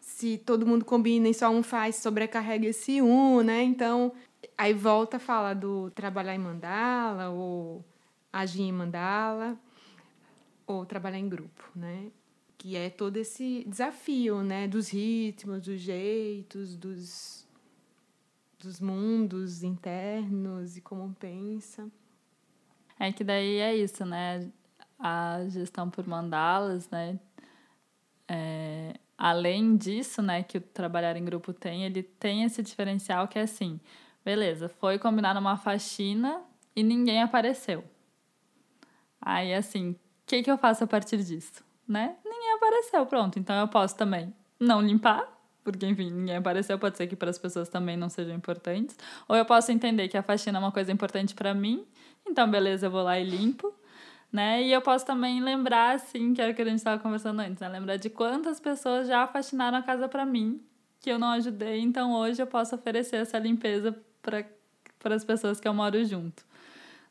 se todo mundo combina e só um faz, sobrecarrega esse um, né? Então, aí volta a falar do trabalhar em mandala ou agir em mandala ou trabalhar em grupo, né? Que é todo esse desafio, né? Dos ritmos, dos jeitos, dos, dos mundos internos e como pensa. É que daí é isso, né? A gestão por mandalas, né? É, além disso, né, que o trabalhar em grupo tem, ele tem esse diferencial que é assim, beleza, foi combinar uma faxina e ninguém apareceu. Aí, assim, o que, que eu faço a partir disso? Né? Ninguém apareceu, pronto. Então eu posso também não limpar, porque enfim, ninguém apareceu, pode ser que para as pessoas também não sejam importantes. Ou eu posso entender que a faxina é uma coisa importante para mim, então beleza, eu vou lá e limpo. Né? E eu posso também lembrar, assim, que era o que a gente estava conversando antes, né? Lembrar de quantas pessoas já faxinaram a casa para mim, que eu não ajudei, então hoje eu posso oferecer essa limpeza para as pessoas que eu moro junto.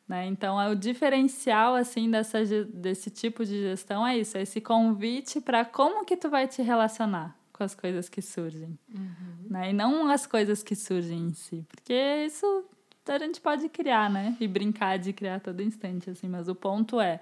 Né? Então, é o diferencial assim dessa, desse tipo de gestão é isso, é esse convite para como que tu vai te relacionar com as coisas que surgem. Uhum. Né? E não as coisas que surgem em si. Porque isso a gente pode criar, né? E brincar de criar todo instante, assim. Mas o ponto é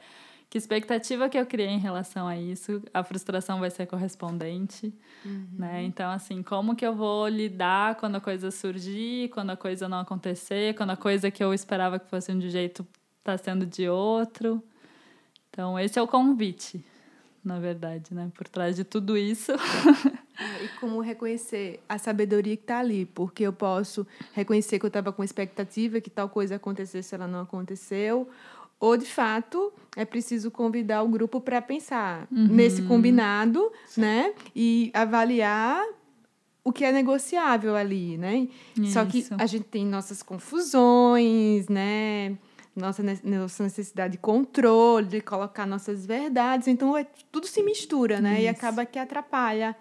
que expectativa que eu criei em relação a isso, a frustração vai ser correspondente, uhum. né? Então, assim, como que eu vou lidar quando a coisa surgir, quando a coisa não acontecer, quando a coisa que eu esperava que fosse de um jeito está sendo de outro. Então, esse é o convite, na verdade, né? Por trás de tudo isso. e como reconhecer a sabedoria que está ali, porque eu posso reconhecer que eu estava com expectativa que tal coisa acontecesse, ela não aconteceu, ou de fato é preciso convidar o grupo para pensar uhum. nesse combinado, Sim. né? E avaliar o que é negociável ali, né? Isso. Só que a gente tem nossas confusões, né? Nossa, nossa necessidade de controle, de colocar nossas verdades. Então, é, tudo se mistura, né? Isso. E acaba que atrapalha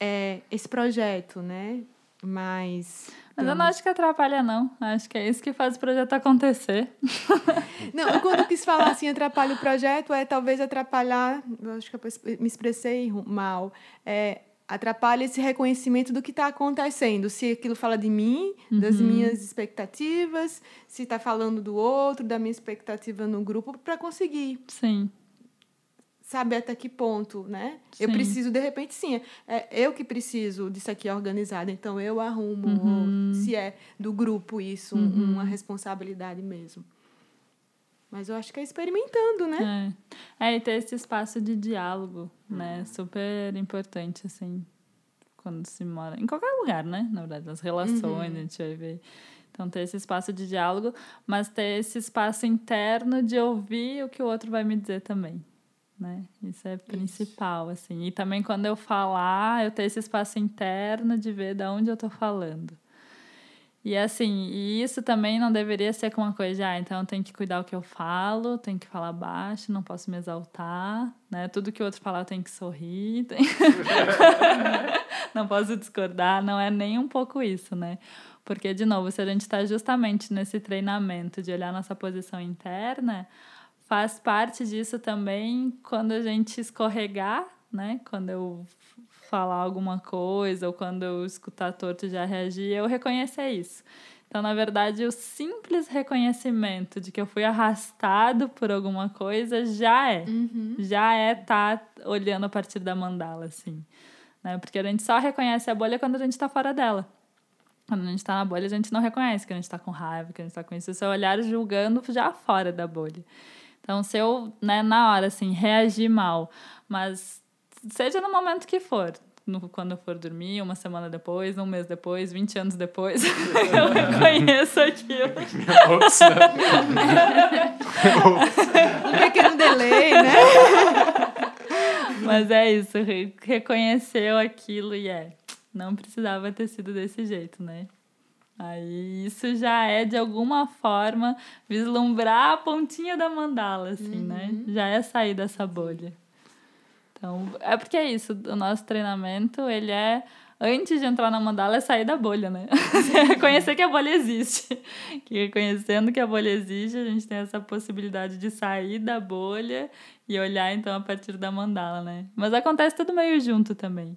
é, esse projeto, né? Mas. Mas eu não acho que atrapalha, não. Acho que é isso que faz o projeto acontecer. Não, quando eu quis falar assim, atrapalha o projeto, é talvez atrapalhar. Eu acho que eu me expressei mal. É, atrapalha esse reconhecimento do que está acontecendo. Se aquilo fala de mim, uhum. das minhas expectativas, se está falando do outro, da minha expectativa no grupo, para conseguir. Sim sabe até que ponto, né? Sim. Eu preciso, de repente, sim, é eu que preciso disso aqui organizado, então eu arrumo, uhum. se é do grupo isso, uhum. uma responsabilidade mesmo. Mas eu acho que é experimentando, né? É, é e ter esse espaço de diálogo, né? Super importante, assim, quando se mora. Em qualquer lugar, né? Na verdade, nas relações, uhum. a gente vai ver. Então, ter esse espaço de diálogo, mas ter esse espaço interno de ouvir o que o outro vai me dizer também né? Isso é principal, Isso. assim. E também quando eu falar, eu ter esse espaço interno de ver de onde eu tô falando. E assim, e isso também não deveria ser uma coisa, ah, então tenho que cuidar o que eu falo, tenho que falar baixo, não posso me exaltar, né? Tudo que o outro falar eu tenho que sorrir, tem... não posso discordar, não é nem um pouco isso, né? Porque, de novo, se a gente está justamente nesse treinamento de olhar nossa posição interna, faz parte disso também quando a gente escorregar, né? Quando eu falar alguma coisa ou quando eu escutar torto já reagir, eu reconhecer isso. Então, na verdade, o simples reconhecimento de que eu fui arrastado por alguma coisa já é. Uhum. Já é estar tá olhando a partir da mandala, assim. Né? Porque a gente só reconhece a bolha quando a gente está fora dela. Quando a gente está na bolha, a gente não reconhece que a gente está com raiva, que a gente está com isso. O seu olhar julgando já fora da bolha. Então, se eu, né, na hora, assim, reagir mal, mas seja no momento que for, no, quando eu for dormir, uma semana depois, um mês depois, 20 anos depois, eu reconheço aquilo. um pequeno delay, né? Mas é isso, reconheceu aquilo e é. Não precisava ter sido desse jeito, né? Aí isso já é, de alguma forma, vislumbrar a pontinha da mandala, assim, né? uhum. né? Já é sair dessa bolha. Então, é porque é isso, o nosso treinamento, ele é, antes de entrar na mandala, é sair da bolha, né? Reconhecer que a bolha existe. Que reconhecendo que a bolha existe, a gente tem essa possibilidade de sair da bolha e olhar, então, a partir da mandala, né? Mas acontece tudo meio junto também.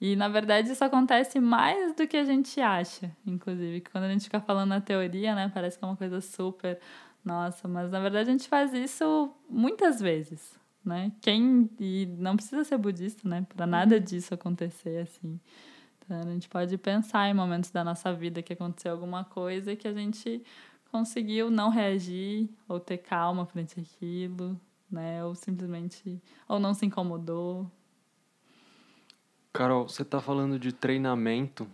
E, na verdade, isso acontece mais do que a gente acha, inclusive. Quando a gente fica falando na teoria, né, parece que é uma coisa super nossa, mas na verdade a gente faz isso muitas vezes, né? Quem e não precisa ser budista, né, para nada disso acontecer assim. Então, a gente pode pensar em momentos da nossa vida que aconteceu alguma coisa e que a gente conseguiu não reagir ou ter calma frente àquilo, né? Ou simplesmente ou não se incomodou, Carol, você está falando de treinamento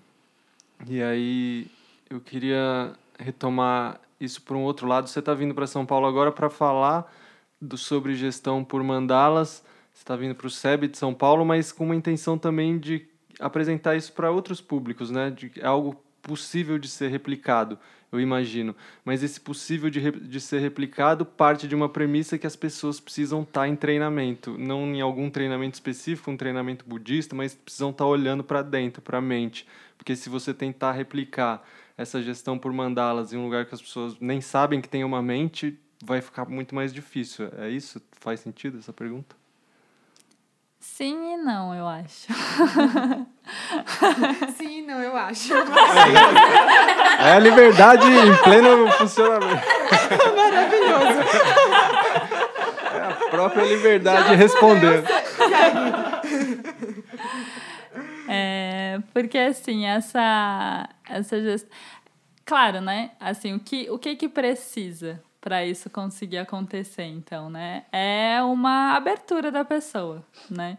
e aí eu queria retomar isso para um outro lado. Você está vindo para São Paulo agora para falar do, sobre gestão por mandalas. Você está vindo para o SEB de São Paulo, mas com uma intenção também de apresentar isso para outros públicos, né? De, é algo possível de ser replicado, eu imagino. Mas esse possível de, de ser replicado parte de uma premissa que as pessoas precisam estar tá em treinamento, não em algum treinamento específico, um treinamento budista, mas precisam estar tá olhando para dentro, para a mente. Porque se você tentar replicar essa gestão por mandalas em um lugar que as pessoas nem sabem que tem uma mente, vai ficar muito mais difícil. É isso? Faz sentido essa pergunta? Sim e não, eu acho. Sim não, eu acho. É a liberdade em pleno funcionamento. Maravilhoso. É a própria liberdade respondendo. É, porque assim, essa, essa gestão. Claro, né? Assim, o que, o que que precisa para isso conseguir acontecer, então, né? É uma abertura da pessoa, né?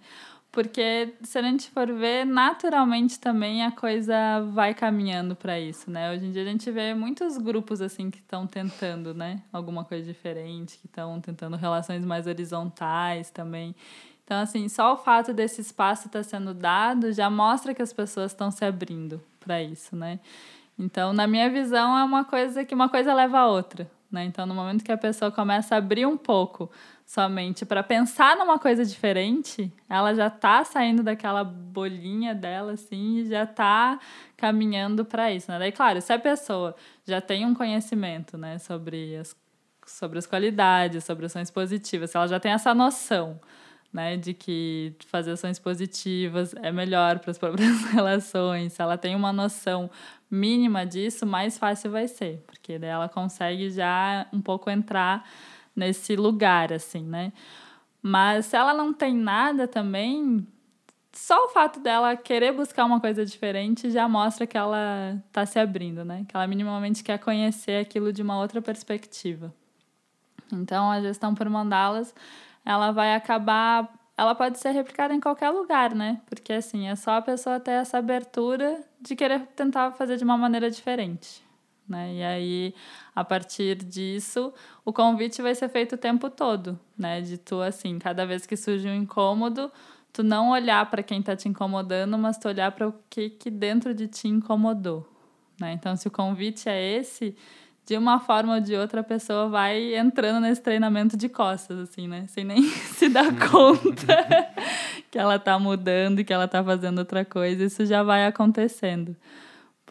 Porque se a gente for ver, naturalmente também a coisa vai caminhando para isso, né? Hoje em dia a gente vê muitos grupos assim que estão tentando, né, alguma coisa diferente, que estão tentando relações mais horizontais também. Então, assim, só o fato desse espaço estar tá sendo dado já mostra que as pessoas estão se abrindo para isso, né? Então, na minha visão, é uma coisa que uma coisa leva a outra, né? Então, no momento que a pessoa começa a abrir um pouco somente para pensar numa coisa diferente, ela já está saindo daquela bolinha dela assim e já está caminhando para isso, né? Daí, claro, se a pessoa já tem um conhecimento, né, sobre as sobre as qualidades, sobre ações positivas, se ela já tem essa noção, né, de que fazer ações positivas é melhor para as próprias relações, se ela tem uma noção mínima disso, mais fácil vai ser, porque daí ela consegue já um pouco entrar nesse lugar, assim, né? Mas se ela não tem nada também, só o fato dela querer buscar uma coisa diferente já mostra que ela está se abrindo, né? Que ela minimamente quer conhecer aquilo de uma outra perspectiva. Então, a gestão por mandalas, ela vai acabar ela pode ser replicada em qualquer lugar, né? Porque assim, é só a pessoa ter essa abertura de querer tentar fazer de uma maneira diferente. Né? E aí, a partir disso, o convite vai ser feito o tempo todo, né? De tu, assim, cada vez que surge um incômodo, tu não olhar para quem está te incomodando, mas tu olhar para o que, que dentro de ti incomodou, né? Então, se o convite é esse, de uma forma ou de outra a pessoa vai entrando nesse treinamento de costas, assim, né? Sem nem se dar conta que ela tá mudando e que ela tá fazendo outra coisa. Isso já vai acontecendo.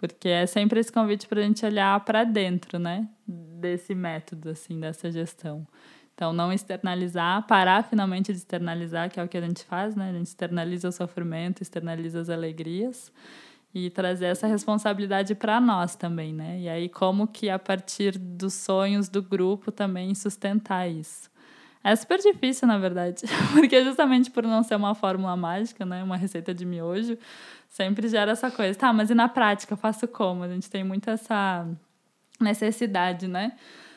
Porque é sempre esse convite para a gente olhar para dentro, né? Desse método, assim, dessa gestão. Então, não externalizar, parar finalmente de externalizar, que é o que a gente faz, né? A gente externaliza o sofrimento, externaliza as alegrias e trazer essa responsabilidade para nós também, né? E aí como que a partir dos sonhos do grupo também sustentar isso. É super difícil, na verdade, porque justamente por não ser uma fórmula mágica, né, uma receita de miojo, sempre gera essa coisa. Tá, mas e na prática, eu faço como? A gente tem muito essa necessidade, né?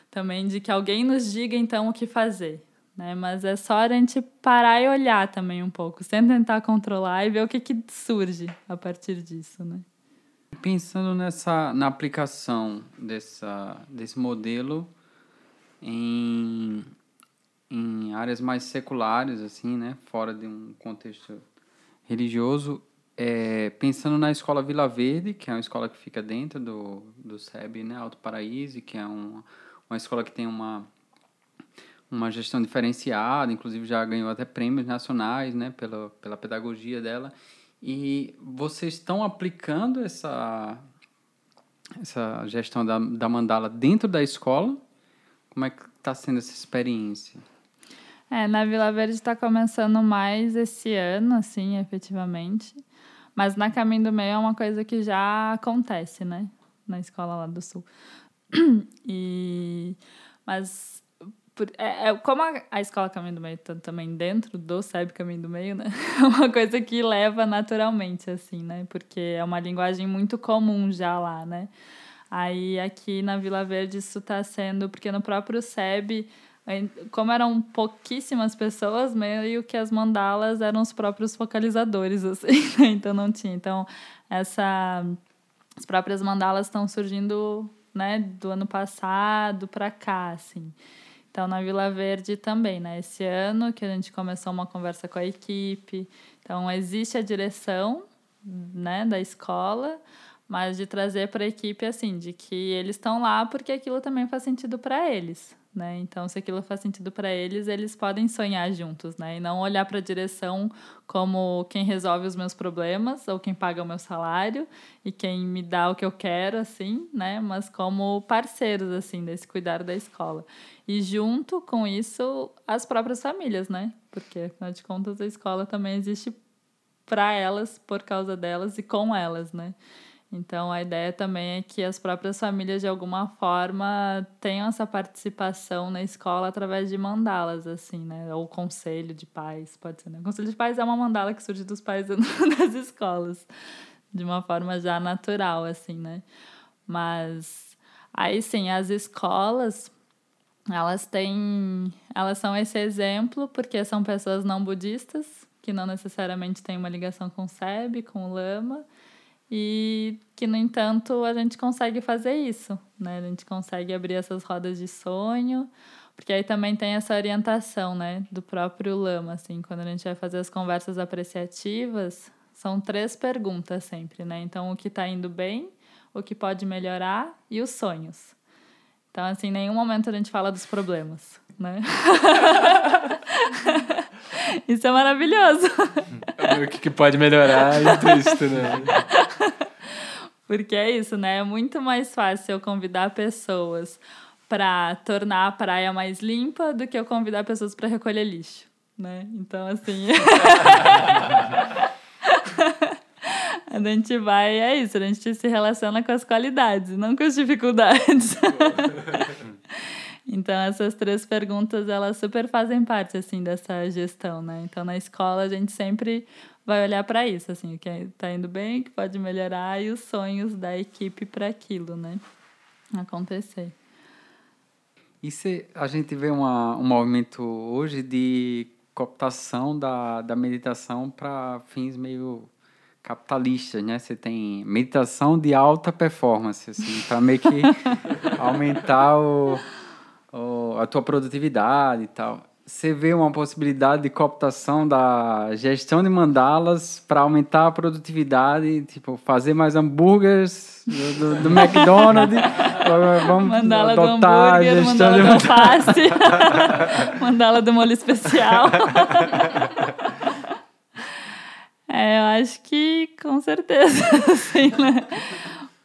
Também de que alguém nos diga então o que fazer né? Mas é só a gente parar e olhar também um pouco, sem tentar controlar e ver o que, que surge a partir disso, né? Pensando nessa na aplicação dessa, desse modelo em, em áreas mais seculares, assim, né? Fora de um contexto religioso, é, pensando na escola Vila Verde, que é uma escola que fica dentro do, do SEB, né? Alto Paraíso, que é uma, uma escola que tem uma uma gestão diferenciada, inclusive já ganhou até prêmios nacionais, né, pela, pela pedagogia dela. E vocês estão aplicando essa, essa gestão da, da mandala dentro da escola? Como é que está sendo essa experiência? É, na Vila Verde está começando mais esse ano, assim, efetivamente. Mas na Caminho do Meio é uma coisa que já acontece, né? Na escola lá do Sul. E... Mas por, é, é, como a, a escola Caminho do Meio está também dentro do SEB Caminho do Meio, né? É uma coisa que leva naturalmente, assim, né? Porque é uma linguagem muito comum já lá, né? Aí aqui na Vila Verde isso está sendo, porque no próprio SEB, como eram pouquíssimas pessoas, meio que as mandalas eram os próprios focalizadores, assim, né? Então não tinha. Então, essa, as próprias mandalas estão surgindo, né, do ano passado para cá, assim. Então, na Vila Verde também, né? Esse ano que a gente começou uma conversa com a equipe. Então, existe a direção, né, da escola, mas de trazer para a equipe assim, de que eles estão lá porque aquilo também faz sentido para eles, né? Então, se aquilo faz sentido para eles, eles podem sonhar juntos, né? E não olhar para a direção como quem resolve os meus problemas ou quem paga o meu salário e quem me dá o que eu quero, assim, né? Mas como parceiros, assim, desse cuidar da escola. E junto com isso, as próprias famílias, né? Porque, afinal de contas, a escola também existe para elas, por causa delas e com elas, né? Então, a ideia também é que as próprias famílias, de alguma forma, tenham essa participação na escola através de mandalas, assim, né? Ou conselho de pais, pode ser, né? O conselho de pais é uma mandala que surge dos pais das escolas, de uma forma já natural, assim, né? Mas, aí sim, as escolas, elas têm... Elas são esse exemplo porque são pessoas não budistas, que não necessariamente têm uma ligação com o SEB, com o Lama, e que, no entanto, a gente consegue fazer isso, né? A gente consegue abrir essas rodas de sonho, porque aí também tem essa orientação, né, do próprio Lama, assim, quando a gente vai fazer as conversas apreciativas, são três perguntas sempre, né? Então, o que está indo bem, o que pode melhorar e os sonhos. Então, assim, em nenhum momento a gente fala dos problemas, né? Isso é maravilhoso. O que pode melhorar é triste, né? Porque é isso, né? É muito mais fácil eu convidar pessoas para tornar a praia mais limpa do que eu convidar pessoas para recolher lixo, né? Então, assim. a gente vai, é isso, a gente se relaciona com as qualidades, não com as dificuldades. Então, essas três perguntas, elas super fazem parte, assim, dessa gestão, né? Então, na escola, a gente sempre vai olhar para isso, assim, o que está indo bem, o que pode melhorar e os sonhos da equipe para aquilo, né? Acontecer. E se a gente vê uma, um movimento hoje de cooptação da, da meditação para fins meio capitalistas, né? Você tem meditação de alta performance, assim, para meio que aumentar o a tua produtividade e tal. Você vê uma possibilidade de cooptação da gestão de mandalas para aumentar a produtividade, tipo, fazer mais hambúrgueres do, do, do McDonald's. Vamos mandala adotar do hambúrguer, mandala do alface, mandala do molho especial. é, eu acho que com certeza, assim, né?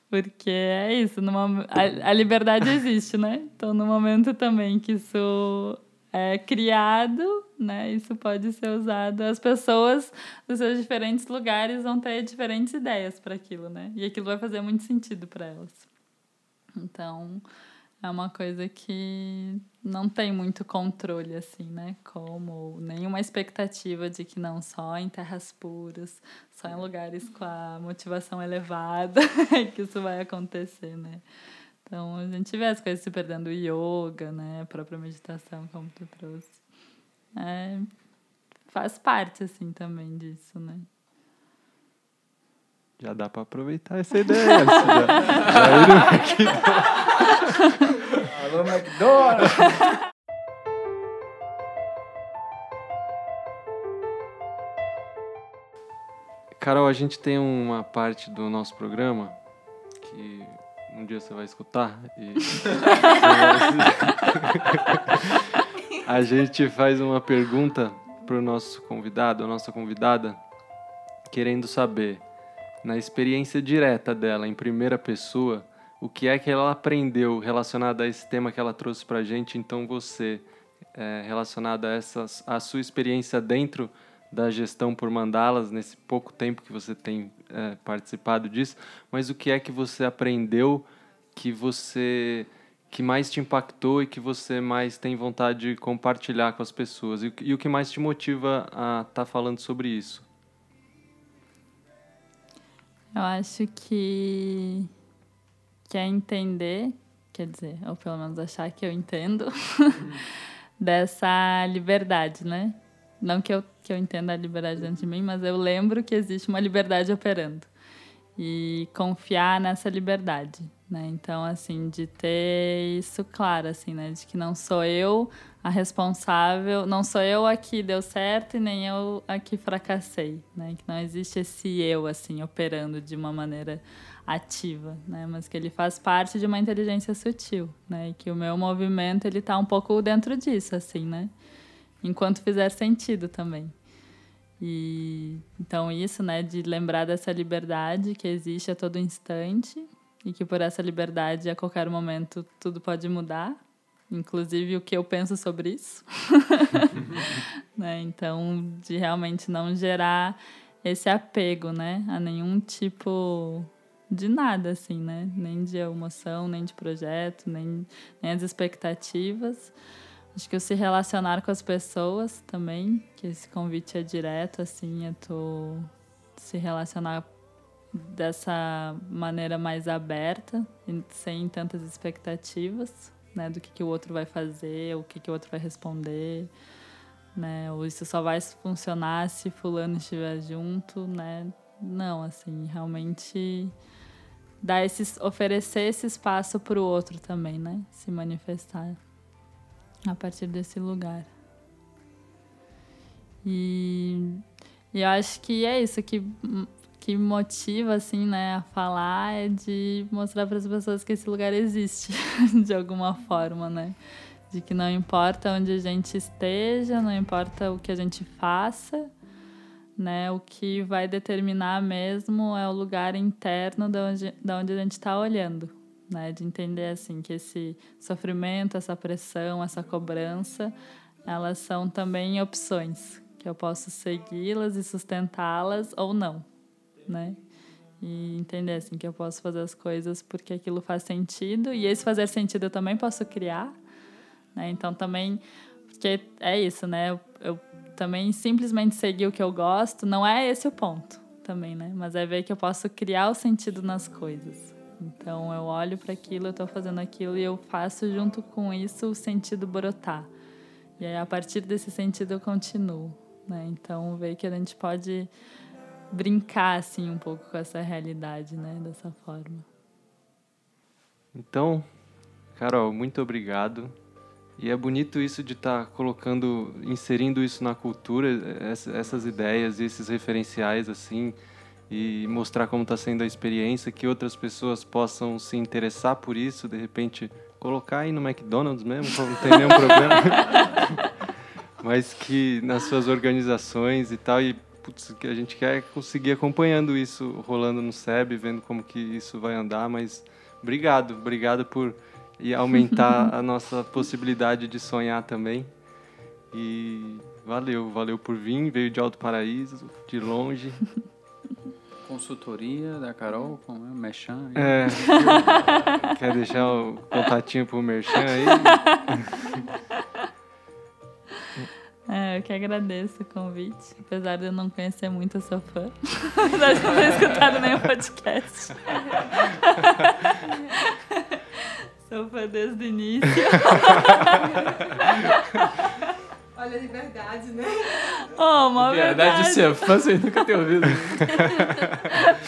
Porque é isso, numa, a, a liberdade existe, né? Então, no momento também que isso é criado, né? Isso pode ser usado. As pessoas dos seus diferentes lugares vão ter diferentes ideias para aquilo, né? E aquilo vai fazer muito sentido para elas. Então, é uma coisa que não tem muito controle, assim, né? Como nenhuma expectativa de que não só em terras puras, só em lugares com a motivação elevada que isso vai acontecer, né? Então, a gente vê as coisas se perdendo, o yoga, né? A própria meditação, como tu trouxe. É, faz parte, assim, também disso, né? Já dá para aproveitar essa ideia. já, já ir Alô, McDonald's! Carol, a gente tem uma parte do nosso programa que um dia você vai escutar e a gente faz uma pergunta para o nosso convidado, a nossa convidada, querendo saber, na experiência direta dela, em primeira pessoa, o que é que ela aprendeu relacionado a esse tema que ela trouxe para a gente. Então, você, é, relacionado a, essas, a sua experiência dentro da gestão por mandalas, nesse pouco tempo que você tem é, participado disso, mas o que é que você aprendeu que você que mais te impactou e que você mais tem vontade de compartilhar com as pessoas? E, e o que mais te motiva a estar tá falando sobre isso? Eu acho que quer entender, quer dizer, ou pelo menos achar que eu entendo, dessa liberdade, né? Não que eu, que eu entenda a liberdade dentro de mim, mas eu lembro que existe uma liberdade operando. e confiar nessa liberdade, né? Então, assim, de ter isso claro, assim, né? De que não sou eu a responsável, não sou eu a que deu certo e nem eu a que fracassei, né? Que não existe esse eu, assim, operando de uma maneira ativa, né? Mas que ele faz parte de uma inteligência sutil, né? E que o meu movimento, ele tá um pouco dentro disso, assim, né? Enquanto fizer sentido também. E então isso, né, de lembrar dessa liberdade que existe a todo instante e que por essa liberdade a qualquer momento tudo pode mudar, inclusive o que eu penso sobre isso. né? Então, de realmente não gerar esse apego, né, a nenhum tipo de nada assim, né? Nem de emoção, nem de projeto, nem nem as expectativas Acho que o se relacionar com as pessoas também, que esse convite é direto, assim, é tu se relacionar dessa maneira mais aberta, sem tantas expectativas, né, do que, que o outro vai fazer, o que, que o outro vai responder, né, ou isso só vai funcionar se fulano estiver junto, né, não, assim, realmente dar esse, oferecer esse espaço para o outro também, né, se manifestar a partir desse lugar. E, e eu acho que é isso que, que motiva, assim, né, a falar é de mostrar para as pessoas que esse lugar existe, de alguma forma, né? De que não importa onde a gente esteja, não importa o que a gente faça, né? O que vai determinar mesmo é o lugar interno de onde, de onde a gente está olhando né? De entender assim que esse sofrimento, essa pressão, essa cobrança, elas são também opções que eu posso segui-las e sustentá-las ou não, né? E entender assim que eu posso fazer as coisas porque aquilo faz sentido e esse fazer sentido eu também posso criar, né? Então também porque é isso, né? Eu, eu também simplesmente seguir o que eu gosto não é esse o ponto também, né? Mas é ver que eu posso criar o sentido nas coisas. Então eu olho para aquilo, eu estou fazendo aquilo e eu faço junto com isso o sentido brotar. E aí a partir desse sentido eu continuo, né? Então ver que a gente pode brincar assim um pouco com essa realidade, né, dessa forma. Então, Carol, muito obrigado. E é bonito isso de estar tá colocando, inserindo isso na cultura, essas ideias esses referenciais assim e mostrar como está sendo a experiência, que outras pessoas possam se interessar por isso, de repente colocar aí no McDonald's mesmo, não tem nenhum problema. Mas que nas suas organizações e tal, e putz, que a gente quer conseguir acompanhando isso rolando no SEB, vendo como que isso vai andar, mas obrigado, obrigado por e aumentar a nossa possibilidade de sonhar também. E valeu, valeu por vir, veio de Alto Paraíso, de longe. Consultoria da Carol, como é? Merchan? É. Quer deixar o contatinho pro Merchan aí? É, eu que agradeço o convite. Apesar de eu não conhecer muito, eu sou fã. Apesar de não ter escutado nenhum podcast. sou fã desde o início. Olha a liberdade, né? Oh, uma verdade. Verdade de ser fã, você nunca ter ouvido.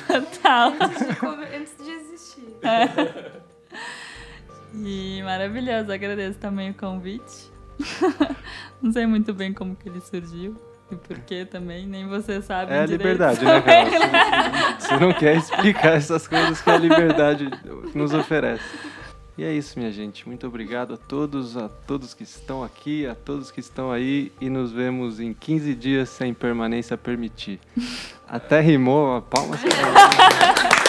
Total. Antes de, antes de existir. É. E maravilhoso, agradeço também o convite. Não sei muito bem como que ele surgiu e por que também, nem você sabe. É a liberdade, né, Carol? Você não quer explicar essas coisas que a liberdade nos oferece. E é isso, minha gente. Muito obrigado a todos, a todos que estão aqui, a todos que estão aí e nos vemos em 15 dias sem permanência permitir. Até rimou, a palmas.